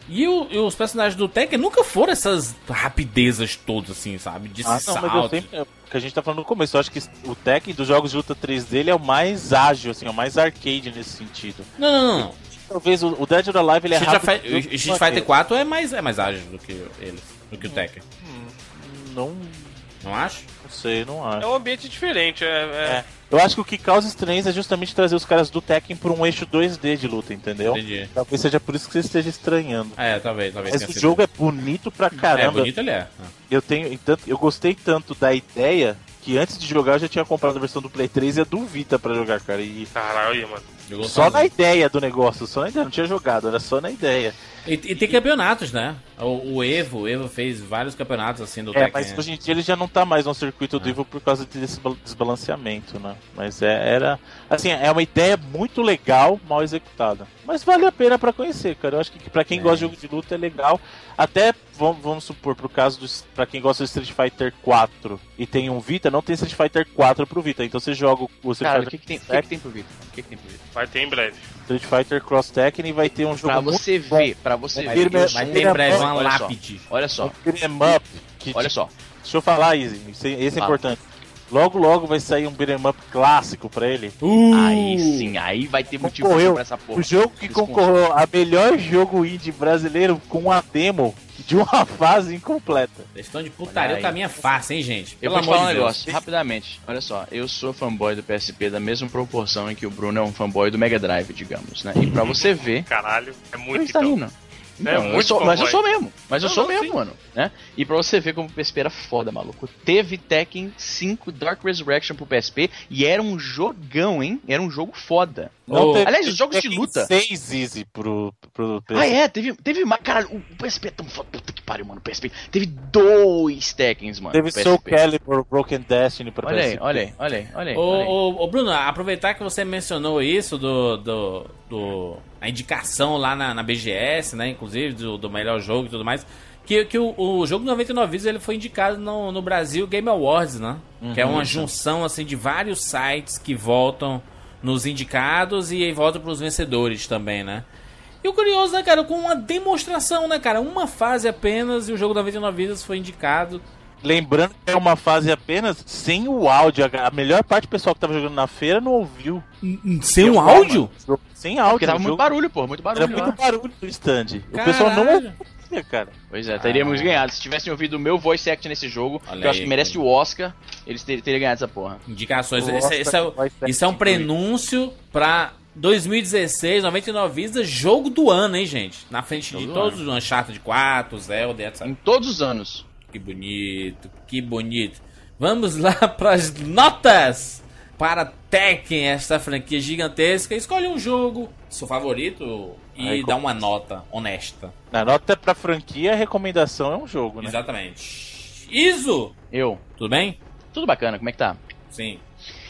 E, o- e os personagens do Tekken nunca foram essas rapidezas todas, assim, sabe? De Ah, não, salto. mas eu sempre, é o que a gente tá falando no começo, eu acho que o Tekken dos jogos de luta 3 dele é o mais ágil, assim, é o mais arcade nesse sentido. Não, não, não. Talvez o, o Dead or Alive ele é Street, rápido. O Street Fighter 4 é mais, é mais ágil do que eles, do que o Tekken. Não, Não acho? não sei, não acho. É um ambiente diferente, é... é- É. Eu acho que o que causa estranheza é justamente trazer os caras do Tekken por um eixo 2D de luta, entendeu? Entendi. Talvez seja por isso que você esteja estranhando. É, talvez, talvez. Mas o jogo é bonito pra É, caramba. bonito ele é. Eu tenho, tanto, eu gostei tanto da ideia que antes de jogar eu já tinha comprado a versão do Play 3 e a do Vita pra jogar, cara. E Caralho, mano. Só na ideia do negócio, só na ideia, não tinha jogado, era só na ideia. E, e tem campeonatos, né? O, o Evo, o Evo fez vários campeonatos assim do É, Tekken. mas hoje em dia ele já não tá mais no circuito do Ah. Evil por causa desse ba- desbalanceamento, né? Mas é, era. Assim, é uma ideia muito legal, mal executada. Mas vale a pena pra conhecer, cara. Eu acho que pra quem É. gosta de jogo de luta é legal. Até, vamos, vamos supor, pro caso do. Pra quem gosta de Street Fighter 4 e tem um Vita, não tem Street Fighter 4 pro Vita. Então você joga o Street Cara, o Fighter que, que tem, o que, que tem pro Vita? O que, que tem pro Vita? Vai ter em breve. Street Fighter Cross Tekken e vai ter um jogo Pra muito você bom. ver, pra você Vai ver. Vai sou ter em breve uma olha só, lápide. Olha só, Um beat'em up. Que, olha só. Deixa eu falar, Easy. Esse, esse é Fala. importante. Logo, logo vai sair um beat'em up clássico pra ele. Aí sim, aí vai ter motivo pra essa porra. O jogo que Eles concorreu a melhor jogo indie brasileiro com uma demo de uma fase incompleta. Questão de putaria, caminho é fácil, hein, gente? Eu Pelo vou te amor falar um de negócio, rapidamente. Olha só, eu sou fanboy do PSP da mesma proporção em que o Bruno é um fanboy do Mega Drive, digamos, né? E pra você ver. Caralho, é muito tá então. rindo. É Não, eu muito sou- mas eu sou mesmo. Mas eu Não, sou não, mesmo, sim. mano. Né? E pra você ver como o PSP era foda, maluco. Teve Tekken 5 Dark Resurrection pro PSP e era um jogão, hein? Era um jogo foda. Ô, aliás, os jogos de luta. 6 easy pro, pro PS. Ah, é? Teve, teve mais. Cara, o PSP é tão foda. Puta que pariu, mano. O PSP. Teve dois Tekkens, mano. Teve Soul PSP. Calibur, Broken Destiny pra Olha aí, PSP. olha aí, olha aí, olha aí. Ô, olha aí. ô, ô, Bruno, aproveitar que você mencionou isso do. do, do- a indicação lá na, na BGS, né? Inclusive, do, do melhor jogo e tudo mais. Que, que o, o jogo 99 Vidas ele foi indicado no, no Brasil Game Awards, né? que é uma junção assim de vários sites que voltam nos indicados e aí voltam pros vencedores também, né? E o curioso, né, cara, com uma demonstração, né, cara? Uma fase apenas e o jogo 99 Vidas foi indicado. Lembrando que é uma fase apenas sem o áudio. A melhor parte do pessoal que tava jogando na feira não ouviu. Sem um Tem áudio? Sem áudio. Porque tava o muito jogo- barulho, pô. Muito barulho. Era muito barulho no stand. O pessoal não Caralho. Cara. Pois é, teríamos ganhado. Se tivessem ouvido o meu voice act nesse jogo, Olha que eu acho aí, que merece o Oscar, eles ter- teriam ganhado essa porra. Indicações. Isso, é, ser isso é um prenúncio pra 2016, 99 Vidas, jogo do ano, hein, gente? Na frente de Jogo todos os Uncharted 4, Zelda, etc. Em todos os anos. Que bonito, que bonito. Vamos lá pras notas para Tekken, esta franquia gigantesca. Escolhe um jogo, seu favorito, e Aí, dá uma nota honesta. Na nota pra franquia, a recomendação é um jogo, né? Exatamente. Iso! Eu. Tudo bem? Tudo bacana, como é que tá? Sim.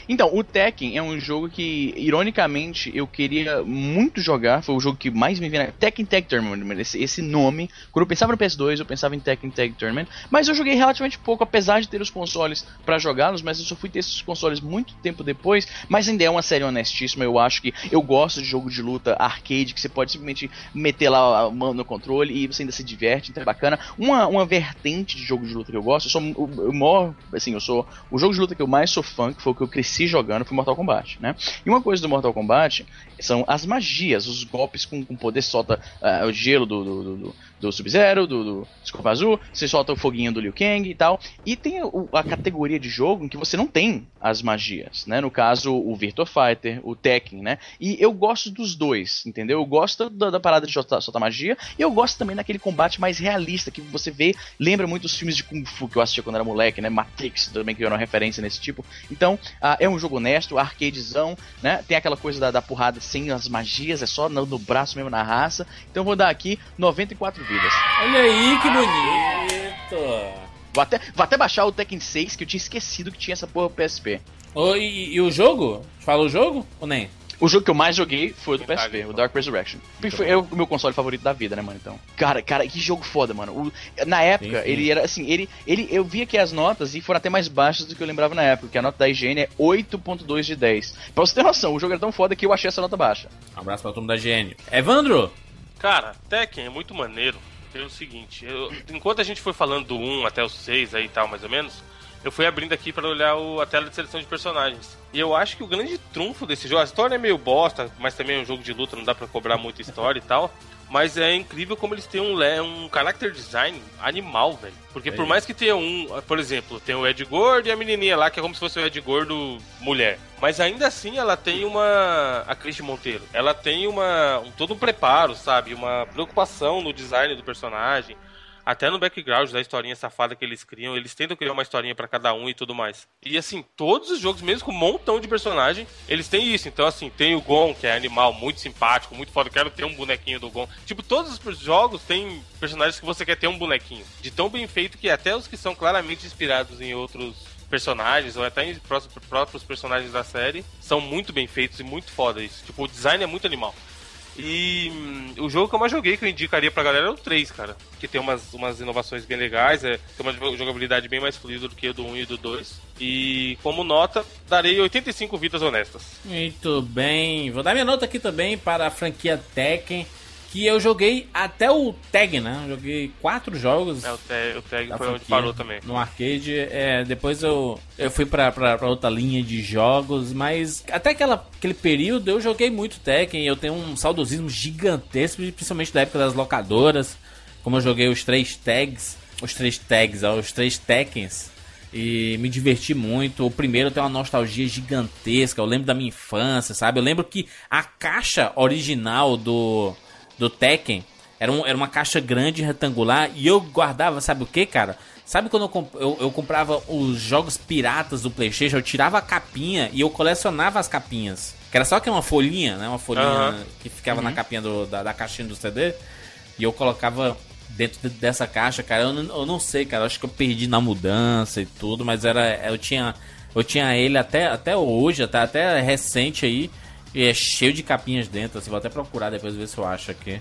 Então, o Tekken é um jogo que, ironicamente, eu queria muito jogar. Foi o jogo que mais me veio na. Tekken Tag Tournament, esse, esse nome. Quando eu pensava no PS2, eu pensava em Tekken Tag Tournament. Mas eu joguei relativamente pouco, apesar de ter os consoles pra jogá-los. Mas eu só fui ter esses consoles muito tempo depois. Mas ainda é uma série honestíssima. Eu acho que eu gosto de jogo de luta arcade, que você pode simplesmente meter lá a mão no controle e você ainda se diverte. Então é bacana. Uma, uma vertente de jogo de luta que eu gosto, eu sou o maior. Assim, eu sou. O jogo de luta que eu mais sou fã, que foi o que eu cresci jogando, foi Mortal Kombat, né? E uma coisa do Mortal Kombat são as magias, os golpes com, com poder solta ah, o gelo do, do, do- do, Sub-Zero, do, do Azul, você solta o foguinho do Liu Kang e tal. E tem o- a categoria de jogo em que você não tem as magias, né? No caso, o Virtua Fighter, o Tekken, né? E eu gosto dos dois, entendeu? Eu gosto da, da parada de soltar, soltar magia e eu gosto também daquele combate mais realista que você vê, lembra muito os filmes de Kung Fu que eu assistia quando era moleque, né? Matrix também que era uma referência nesse tipo. Então, é um jogo honesto, arcadezão, né? Tem aquela coisa da, da porrada sem as magias, é só no, no braço mesmo, na raça. Então vou dar aqui 94 vidas. Olha aí que bonito! Vou até, vou até baixar o Tekken 6, que eu tinha esquecido que tinha essa porra pro PSP. Ô, e, e o jogo? Fala o jogo ou nem? O jogo que eu mais joguei foi o do PSP, o então. Dark Resurrection. Foi é o meu console favorito da vida, né, mano? Então. Cara, cara, que jogo foda, mano. O- na época, Sim, sim. ele era assim, ele, ele. Eu vi aqui as notas e foram até mais baixas do que eu lembrava na época, que a nota da IGN é 8.2 de 10. Pra você ter noção, o jogo era tão foda que eu achei essa nota baixa. Um abraço pra turma da GN. Evandro! Cara, Tekken é muito maneiro. Pelo seguinte, eu- enquanto a gente foi falando do 1 até o 6 aí e tal, mais ou menos, eu fui abrindo aqui pra olhar o- a tela de seleção de personagens. E eu acho que o grande trunfo desse jogo, a história é meio bosta, mas também é um jogo de luta, não dá pra cobrar muita história e tal. Mas é incrível como eles têm um, um character design animal, velho. Porque por mais que tenha um, por exemplo, tem o Ed Gordo e a menininha lá, que é como se fosse o Ed Gordo mulher. Mas ainda assim ela tem uma. A Cristi Monteiro. Ela tem uma. Um, todo um preparo, sabe? Uma preocupação no design do personagem. Até no background da historinha safada que eles criam, eles tentam criar uma historinha pra cada um e tudo mais. E assim, todos os jogos, mesmo com um montão de personagem, eles têm isso. Então, assim, tem o Gon, que é animal muito simpático, muito foda. Quero ter um bonequinho do Gon. Tipo, todos os jogos têm personagens que você quer ter um bonequinho. De tão bem feito que até os que são claramente inspirados em outros personagens, ou até em pró- próprios personagens da série, são muito bem feitos e muito foda isso. Tipo, o design é muito animal. E hum, o jogo que eu mais joguei, que eu indicaria pra galera, é o 3, cara. Que tem umas, umas inovações bem legais, é, tem uma jogabilidade bem mais fluida do que o do 1 e do 2. E como nota, darei 85 vidas honestas. Muito bem. Vou dar minha nota aqui também para a franquia Tekken, que eu joguei até o Tag, né? Eu joguei quatro jogos. É, o tag, o tag foi onde franquia parou também. No arcade. É, depois eu, eu fui pra, pra, pra outra linha de jogos, mas até aquela, aquele período eu joguei muito Tekken. Eu tenho um saudosismo gigantesco, principalmente da época das locadoras. Como eu joguei os três tags, os três tags, ó, os três Tekkens. E me diverti muito. O primeiro tem uma nostalgia gigantesca. Eu lembro da minha infância, sabe? Eu lembro que a caixa original do, do Tekken era, um, era uma caixa grande retangular e eu guardava, sabe o que, cara? Sabe quando eu, comp- eu, eu comprava os jogos piratas do PlayStation? Eu tirava a capinha e eu colecionava as capinhas. Que era só que uma folhinha, né? Uma folhinha Aham. que ficava na capinha do- da, da caixinha do CD. E eu colocava dentro de- dessa caixa, cara. Eu não, eu não sei, cara. Eu acho que eu perdi na mudança e tudo, mas era. Eu tinha. Eu tinha ele até, até hoje, até, até recente aí. E é cheio de capinhas dentro. Assim, vou até procurar depois ver se eu acho aqui.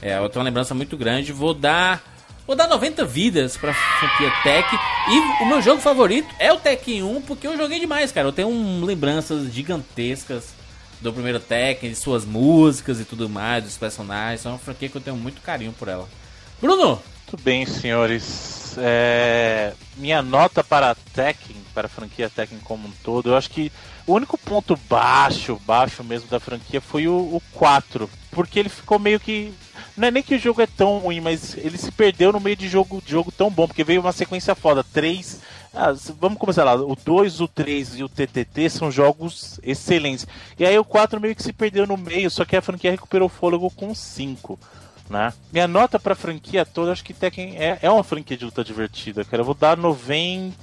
É, eu tenho uma lembrança muito grande. Vou dar. Vou dar 90 vidas pra franquia Tech. E o meu jogo favorito é o Tekken 1, porque eu joguei demais, cara. Eu tenho um, lembranças gigantescas do primeiro Tekken, de suas músicas e tudo mais, dos personagens. É uma franquia que eu tenho muito carinho por ela. Bruno! Muito bem, senhores. É, Minha nota para Tekken, para a franquia Tekken como um todo, eu acho que o único ponto baixo, baixo mesmo da franquia foi o, o 4. Porque ele ficou meio que. Não é nem que o jogo é tão ruim, mas ele se perdeu no meio de jogo, de jogo tão bom, porque veio uma sequência foda. 3. Ah, vamos começar lá. O 2, o 3 e o TTT são jogos excelentes. E aí o 4 meio que se perdeu no meio, só que a franquia recuperou o fôlego com o 5 né? Minha nota pra franquia toda, acho que Tekken é, é uma franquia de luta divertida, cara. Eu vou dar 95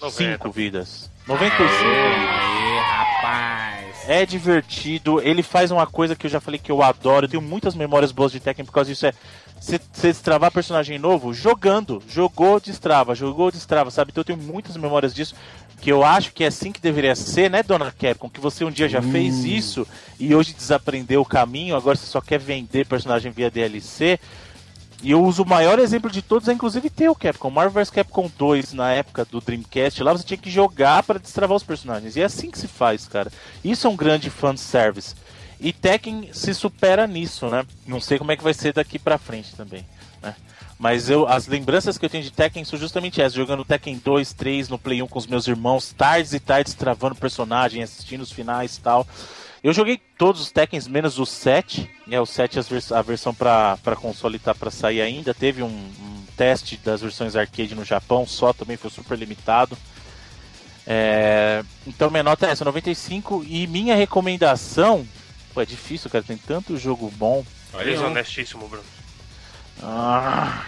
90. vidas. 95. Aê, rapaz! É divertido, ele faz uma coisa que eu já falei que eu adoro, eu tenho muitas memórias boas de Tekken por causa disso, é você destravar personagem novo jogando, jogou, destrava, jogou, destrava, sabe? Então eu tenho muitas memórias disso, que eu acho que é assim que deveria ser, né, dona Capcom? Que você um dia já fez isso e hoje desaprendeu o caminho, agora você só quer vender personagem via DLC. E eu uso o maior exemplo de todos, é inclusive teu, Capcom. Marvel vs Capcom 2, na época do Dreamcast, lá você tinha que jogar para destravar os personagens. E é assim que se faz, cara. Isso é um grande fanservice. E Tekken se supera nisso, né? Não sei como é que vai ser daqui pra frente também, né? Mas eu, as lembranças que eu tenho de Tekken são justamente essas, jogando Tekken 2, 3 no Play 1 com os meus irmãos, tardes e tardes travando personagem, assistindo os finais e tal. Eu joguei todos os Tekkens, menos o 7. É, o 7 as vers- a versão pra, pra console tá pra sair ainda. Teve um, um teste das versões arcade no Japão, só também foi super limitado. É, então minha nota é essa, 95. E minha recomendação. Pô, é difícil, cara. Tem tanto jogo bom. Desonestíssimo, Bruno. Ah,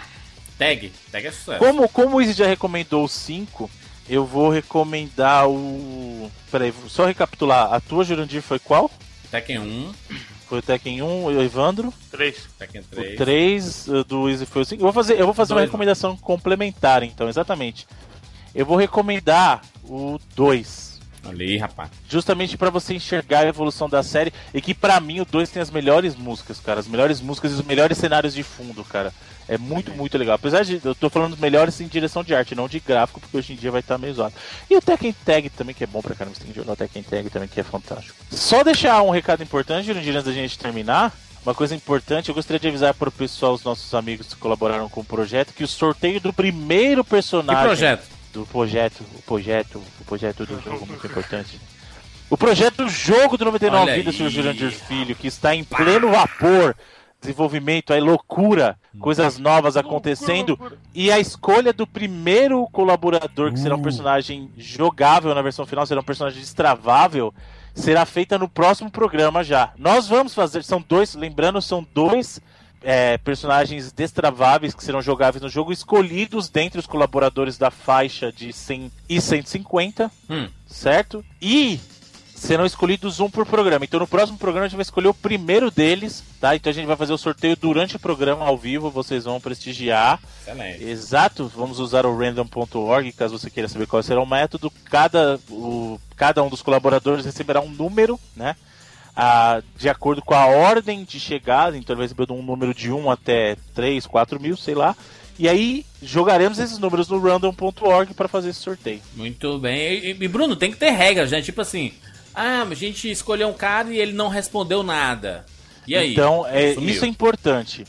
Tag. Tag é sucesso. como, como o Izzy já recomendou o 5, eu vou recomendar o. Peraí, só recapitular. A tua, Jurandir, foi qual? Tekken 1, Foi o Tekken 1, o Evandro. Três. Tekken O 3. 3 uh, do Easy foi o 5. Eu vou fazer, eu vou fazer uma Dois, recomendação complementar, então, exatamente. Eu vou recomendar o 2. Ali, rapaz. Justamente pra você enxergar a evolução da série. E que pra mim o 2 tem as melhores músicas, cara. As melhores músicas e os melhores cenários de fundo, cara. É muito, muito legal. Apesar de. Eu tô falando dos melhores em direção de arte, não de gráfico, porque hoje em dia vai estar meio zoado. E o Tekken Tag também, que é bom pra caramba. Você tem que jogar o Tekken Tag também, que é fantástico. Só deixar um recado importante, antes da gente terminar. Uma coisa importante, eu gostaria de avisar para o pessoal, os nossos amigos que colaboraram com o projeto, que o sorteio do primeiro Que personagem projeto? Do projeto, o projeto, o projeto do jogo muito importante. O projeto do jogo do 99 Olha Vidas, aí, Jurandir Filho, que está em pleno vapor. Desenvolvimento, é loucura, coisas novas acontecendo. E a escolha do primeiro colaborador, que será um personagem jogável na versão final, será um personagem destravável, será feita no próximo programa já. Nós vamos fazer, são dois, lembrando, são dois é, personagens destraváveis que serão jogáveis no jogo, escolhidos dentre os colaboradores da faixa de 100 e 150, Hum. certo? E serão escolhidos um por programa. Então no próximo programa a gente vai escolher o primeiro deles, tá? Então a gente vai fazer o sorteio durante o programa ao vivo, vocês vão prestigiar. Excelente. Exato, vamos usar o random.org, caso você queira saber qual será o método. Cada, o, cada um dos colaboradores receberá um número, né? Ah, de acordo com a ordem de chegada, então ele vai receber um número de 1 até 3, 4 mil, sei lá. E aí jogaremos esses números no random.org para fazer esse sorteio. Muito bem. E, e, Bruno, tem que ter regras, né? Tipo assim, ah, a gente escolheu um cara e ele não respondeu nada. E aí? Então, é, Sumiu. isso é importante.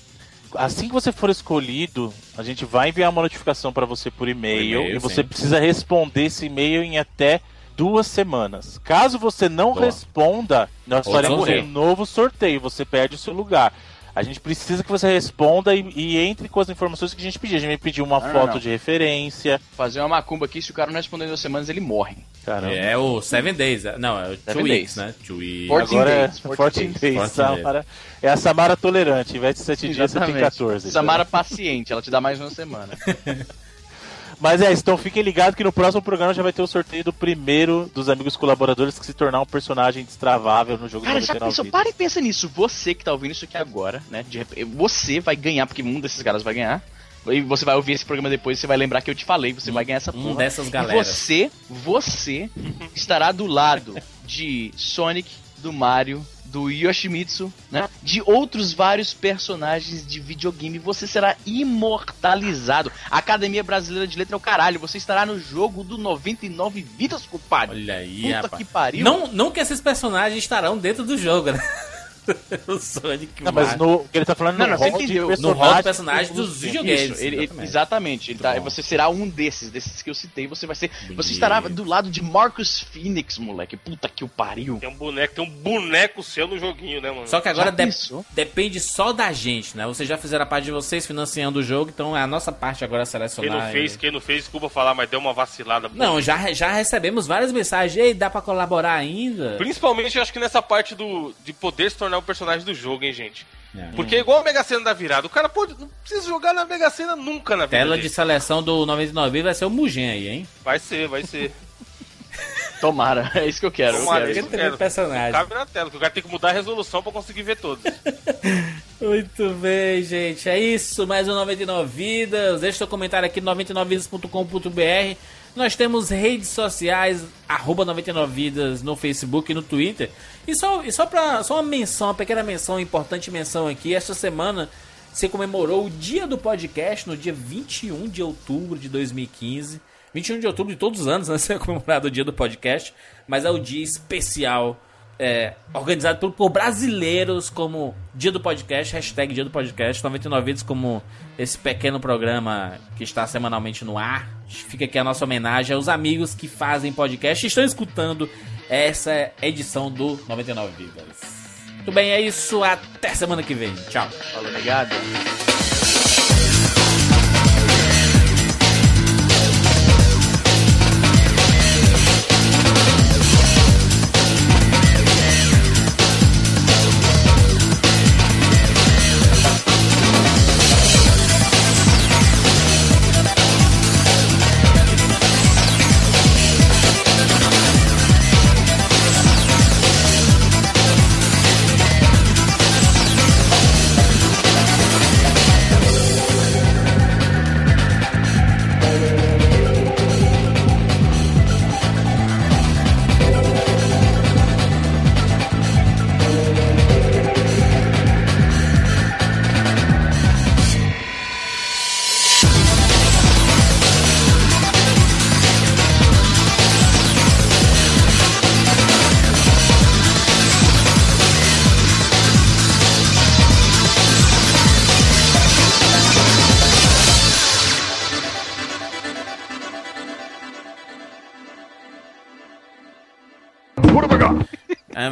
Assim que você for escolhido, a gente vai enviar uma notificação para você por e-mail, Por e-mail, e você sim. precisa responder esse e-mail em até duas semanas. Caso você não Boa. responda, nós Outro faremos sorteio. um novo sorteio. Você perde o seu lugar. A gente precisa que você responda e, e entre com as informações que a gente pediu. A gente vai pedir uma Não, não, foto não. de referência. Fazer uma macumba aqui, se o cara não responder em duas semanas, ele morre. Caramba. É o Seven Days. Não, é o Two Seven Weeks, Days. né? Two Weeks. Agora é days, 14 14 days. days. 14 Samara. É a Samara tolerante. Em vez de 7 dias, você tem 14. Samara paciente, ela te dá mais uma semana. Mas é, então fiquem ligados que no próximo programa já vai ter o sorteio do primeiro dos amigos colaboradores que se tornar um personagem destravável no jogo Cara, já 99 pensou? vidas. Para e pensa nisso. Você que tá ouvindo isso aqui agora, né? De repente, você vai ganhar, porque um desses caras vai ganhar. E você vai ouvir esse programa depois e você vai lembrar que eu te falei, você vai ganhar essa um porra. dessas E galeras. você, você estará do lado de Sonic, do Mario, do Yoshimitsu, né? De outros vários personagens de videogame. Você será imortalizado. A Academia Brasileira de Letra é o caralho. Você estará no jogo do 99 vidas, compadre. Olha aí, Puta rapaz. que pariu. Não, não que esses personagens estarão dentro do jogo, né? o Sonic Não, mas no, o que ele tá falando Não, no não, você rol de. No rol de personagens dos Isso. videogames. Isso, ele- ele- exatamente. exatamente. Ele tá- você será um desses, desses que eu citei. Você vai ser. Você Bonito. estará do lado de Marcus Phoenix, moleque. Puta que o pariu. Tem um boneco, tem um boneco seu no joguinho, né, mano? Só que agora de- depende só da gente, né? Vocês já fizeram a parte de vocês financiando o jogo, então é a nossa parte agora Quem selecionar. não fez, e- quem não fez, desculpa falar, mas deu uma vacilada. Não, já, já recebemos várias mensagens. Ei, dá pra colaborar ainda? Principalmente, eu acho que nessa parte do de poder se tornar o personagem do jogo, hein, gente. É. Porque é igual a Mega Sena da virada. O cara pode, não precisa jogar na Mega Sena nunca na vida. Tela de dele. seleção do 99 vai ser o Mugen aí, hein? Vai ser, vai ser. Tomara, é isso que eu quero. eu Tomara, quero. isso Porque eu quero. personagem. Cabe na tela, que o cara tem que mudar a resolução pra conseguir ver todos. Muito bem, gente. É isso. Mais um 99 Vidas. Deixa seu comentário aqui no 99vidas.com.br. Nós temos redes sociais, arroba 99 Vidas no Facebook e no Twitter. E só, e só, pra, só uma menção, uma pequena menção, importante menção aqui. Esta semana você comemorou o dia do podcast no dia 21 de outubro de 2015. 21 de outubro de todos os anos, né? Você é comemorado o dia do podcast. Mas é o dia especial é, organizado por, por brasileiros como Dia do Podcast, hashtag Dia do Podcast, 99 vídeos como esse pequeno programa que está semanalmente no ar. Fica aqui a nossa homenagem aos amigos que fazem podcast e estão escutando essa edição do 99 Vidas. Muito bem, é isso. Até semana que vem. Tchau. Falou, obrigado.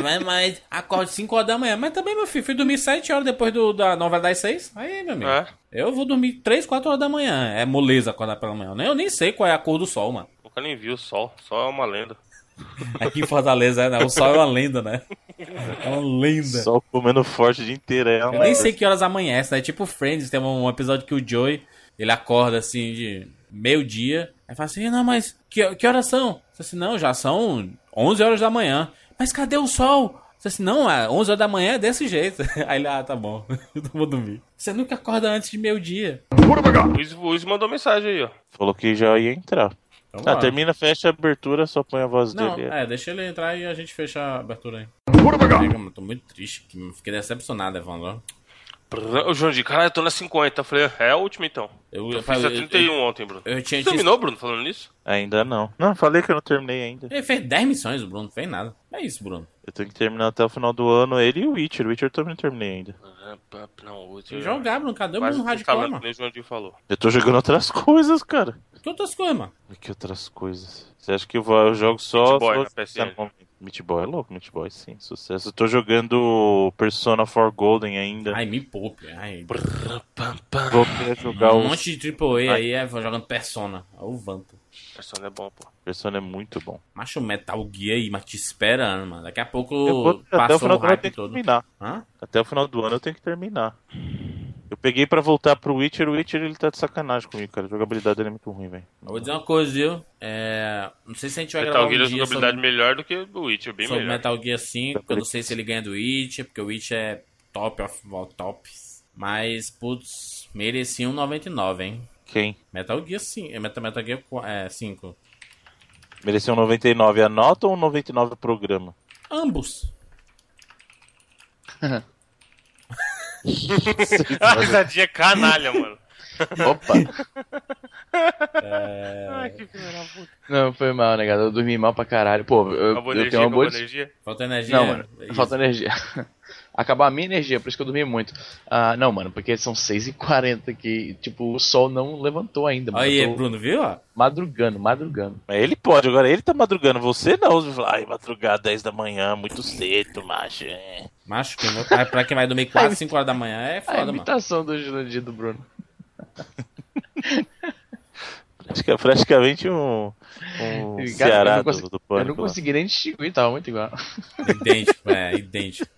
Mas, mas acorde 5 horas da manhã. Mas também, meu filho, fui dormir 7 horas depois do, da novela das 6. Aí, meu amigo. É. Eu vou dormir 3, 4 horas da manhã. É moleza acordar pela manhã. Eu nem sei qual é a cor do sol, mano. Nunca nem viu o sol. Sol é uma lenda. Aqui em Fortaleza, é, né? O sol é uma lenda, né? É uma lenda. Só comendo forte o dia inteiro. É Eu nem sei que horas amanhece, né? Tipo Friends, tem um episódio que o Joey, ele acorda assim de meio-dia, aí fala assim, não, mas que, que horas são? Eu assim, não, já são 11 horas da manhã. Mas cadê o sol? Eu disse assim, não, é 11 horas da manhã é desse jeito. Aí ele, ah, tá bom, eu vou dormir. Você nunca acorda antes de meio-dia. O Luiz, o Luiz mandou mensagem aí, ó. Falou que já ia entrar. Então, Ah, bora. termina, fecha a abertura, só põe a voz Não, dele. é, deixa ele entrar e a gente fecha a abertura aí. Caramba, mano, tô muito triste, fiquei decepcionado, Evandro. Ô, João de, caralho, eu tô na 50. Eu falei, é a última então. Eu, Eu eu, fiz a eu, 31 ontem, Bruno. eu tinha Você terminou, Bruno, falando nisso? Ainda não. Não, falei que eu não terminei ainda. Ele fez 10 missões, o Bruno, não fez nada. É isso, Bruno. Eu tenho que terminar até o final do ano ele e o Witcher. O Witcher eu também não terminei ainda. Não, o que jogar, Bruno. Cadê o Bruno Hardcore, mano? o Joãozinho falou. Eu tô jogando outras coisas, cara. Que outras coisas, mano? Que outras coisas? Você acha que eu, vou, eu jogo só. Boy só na PSN. Meat Boy é louco, Meat Boy sim, sucesso. Eu tô jogando Persona 4 Golden ainda. Ai, me poupe. Ai, Vou querer jogar um o. monte de AAA aí é, jogando Persona. Olha o Vanto. Persona é bom, pô. Persona é muito bom. Macho Metal Gear aí, mas te esperando, mano. Daqui a pouco Eu vou, até o passou final o do ano eu hype tenho que todo. terminar. Hã? Até o final do ano eu tenho que terminar. Eu peguei pra voltar pro Witcher, o Witcher ele tá de sacanagem comigo, cara. A jogabilidade dele é muito ruim, velho. Eu vou dizer uma coisa, viu? É... Não sei se a gente vai Metal gravar Gear um dia jogabilidade sobre, melhor do que o Witcher, bem sobre melhor. Metal Gear 5, porque eu não sei se ele ganha do Witch, porque o Witch é top of all tops. Mas, putz, merecia um 99, hein? Quem? Metal Gear 5, é Metal, Metal Gear é, 5. Mereceu um 99 a nota ou um 99 o programa? Ambos. A risadinha é canalha, mano. Opa! Ai, que filha da puta. Não, foi mal, né, cara? Eu dormi mal pra caralho. Pô, eu, Acabou a eu energia, tenho uma acabou boa. energia. Falta energia. Não, mano, Isso. falta energia. Acabar a minha energia, por isso que eu dormi muito. Ah, não, mano, porque são 6h40 que, tipo, o sol não levantou ainda, mano. Aí, Eu Bruno, viu? madrugando, madrugando. Ele pode, agora ele tá madrugando, você não. Você fala, Ai, madrugar 10 da manhã, muito cedo, macho. É. Macho, quem vai, pra quem vai dormir 4, 5 horas da manhã é A foda, mano. imitação do Jurandir do Bruno. Pratica- Praticamente um, um Cara, Ceará eu não do, consegui- do Eu pânico. não lá. consegui nem distinguir, tava muito igual. Idêntico, é, idêntico.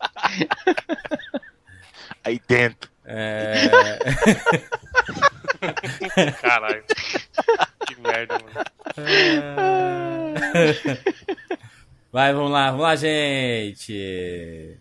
Aí dentro. É... Caralho. que merda, mano. Vai, vamos lá, vamos lá, gente.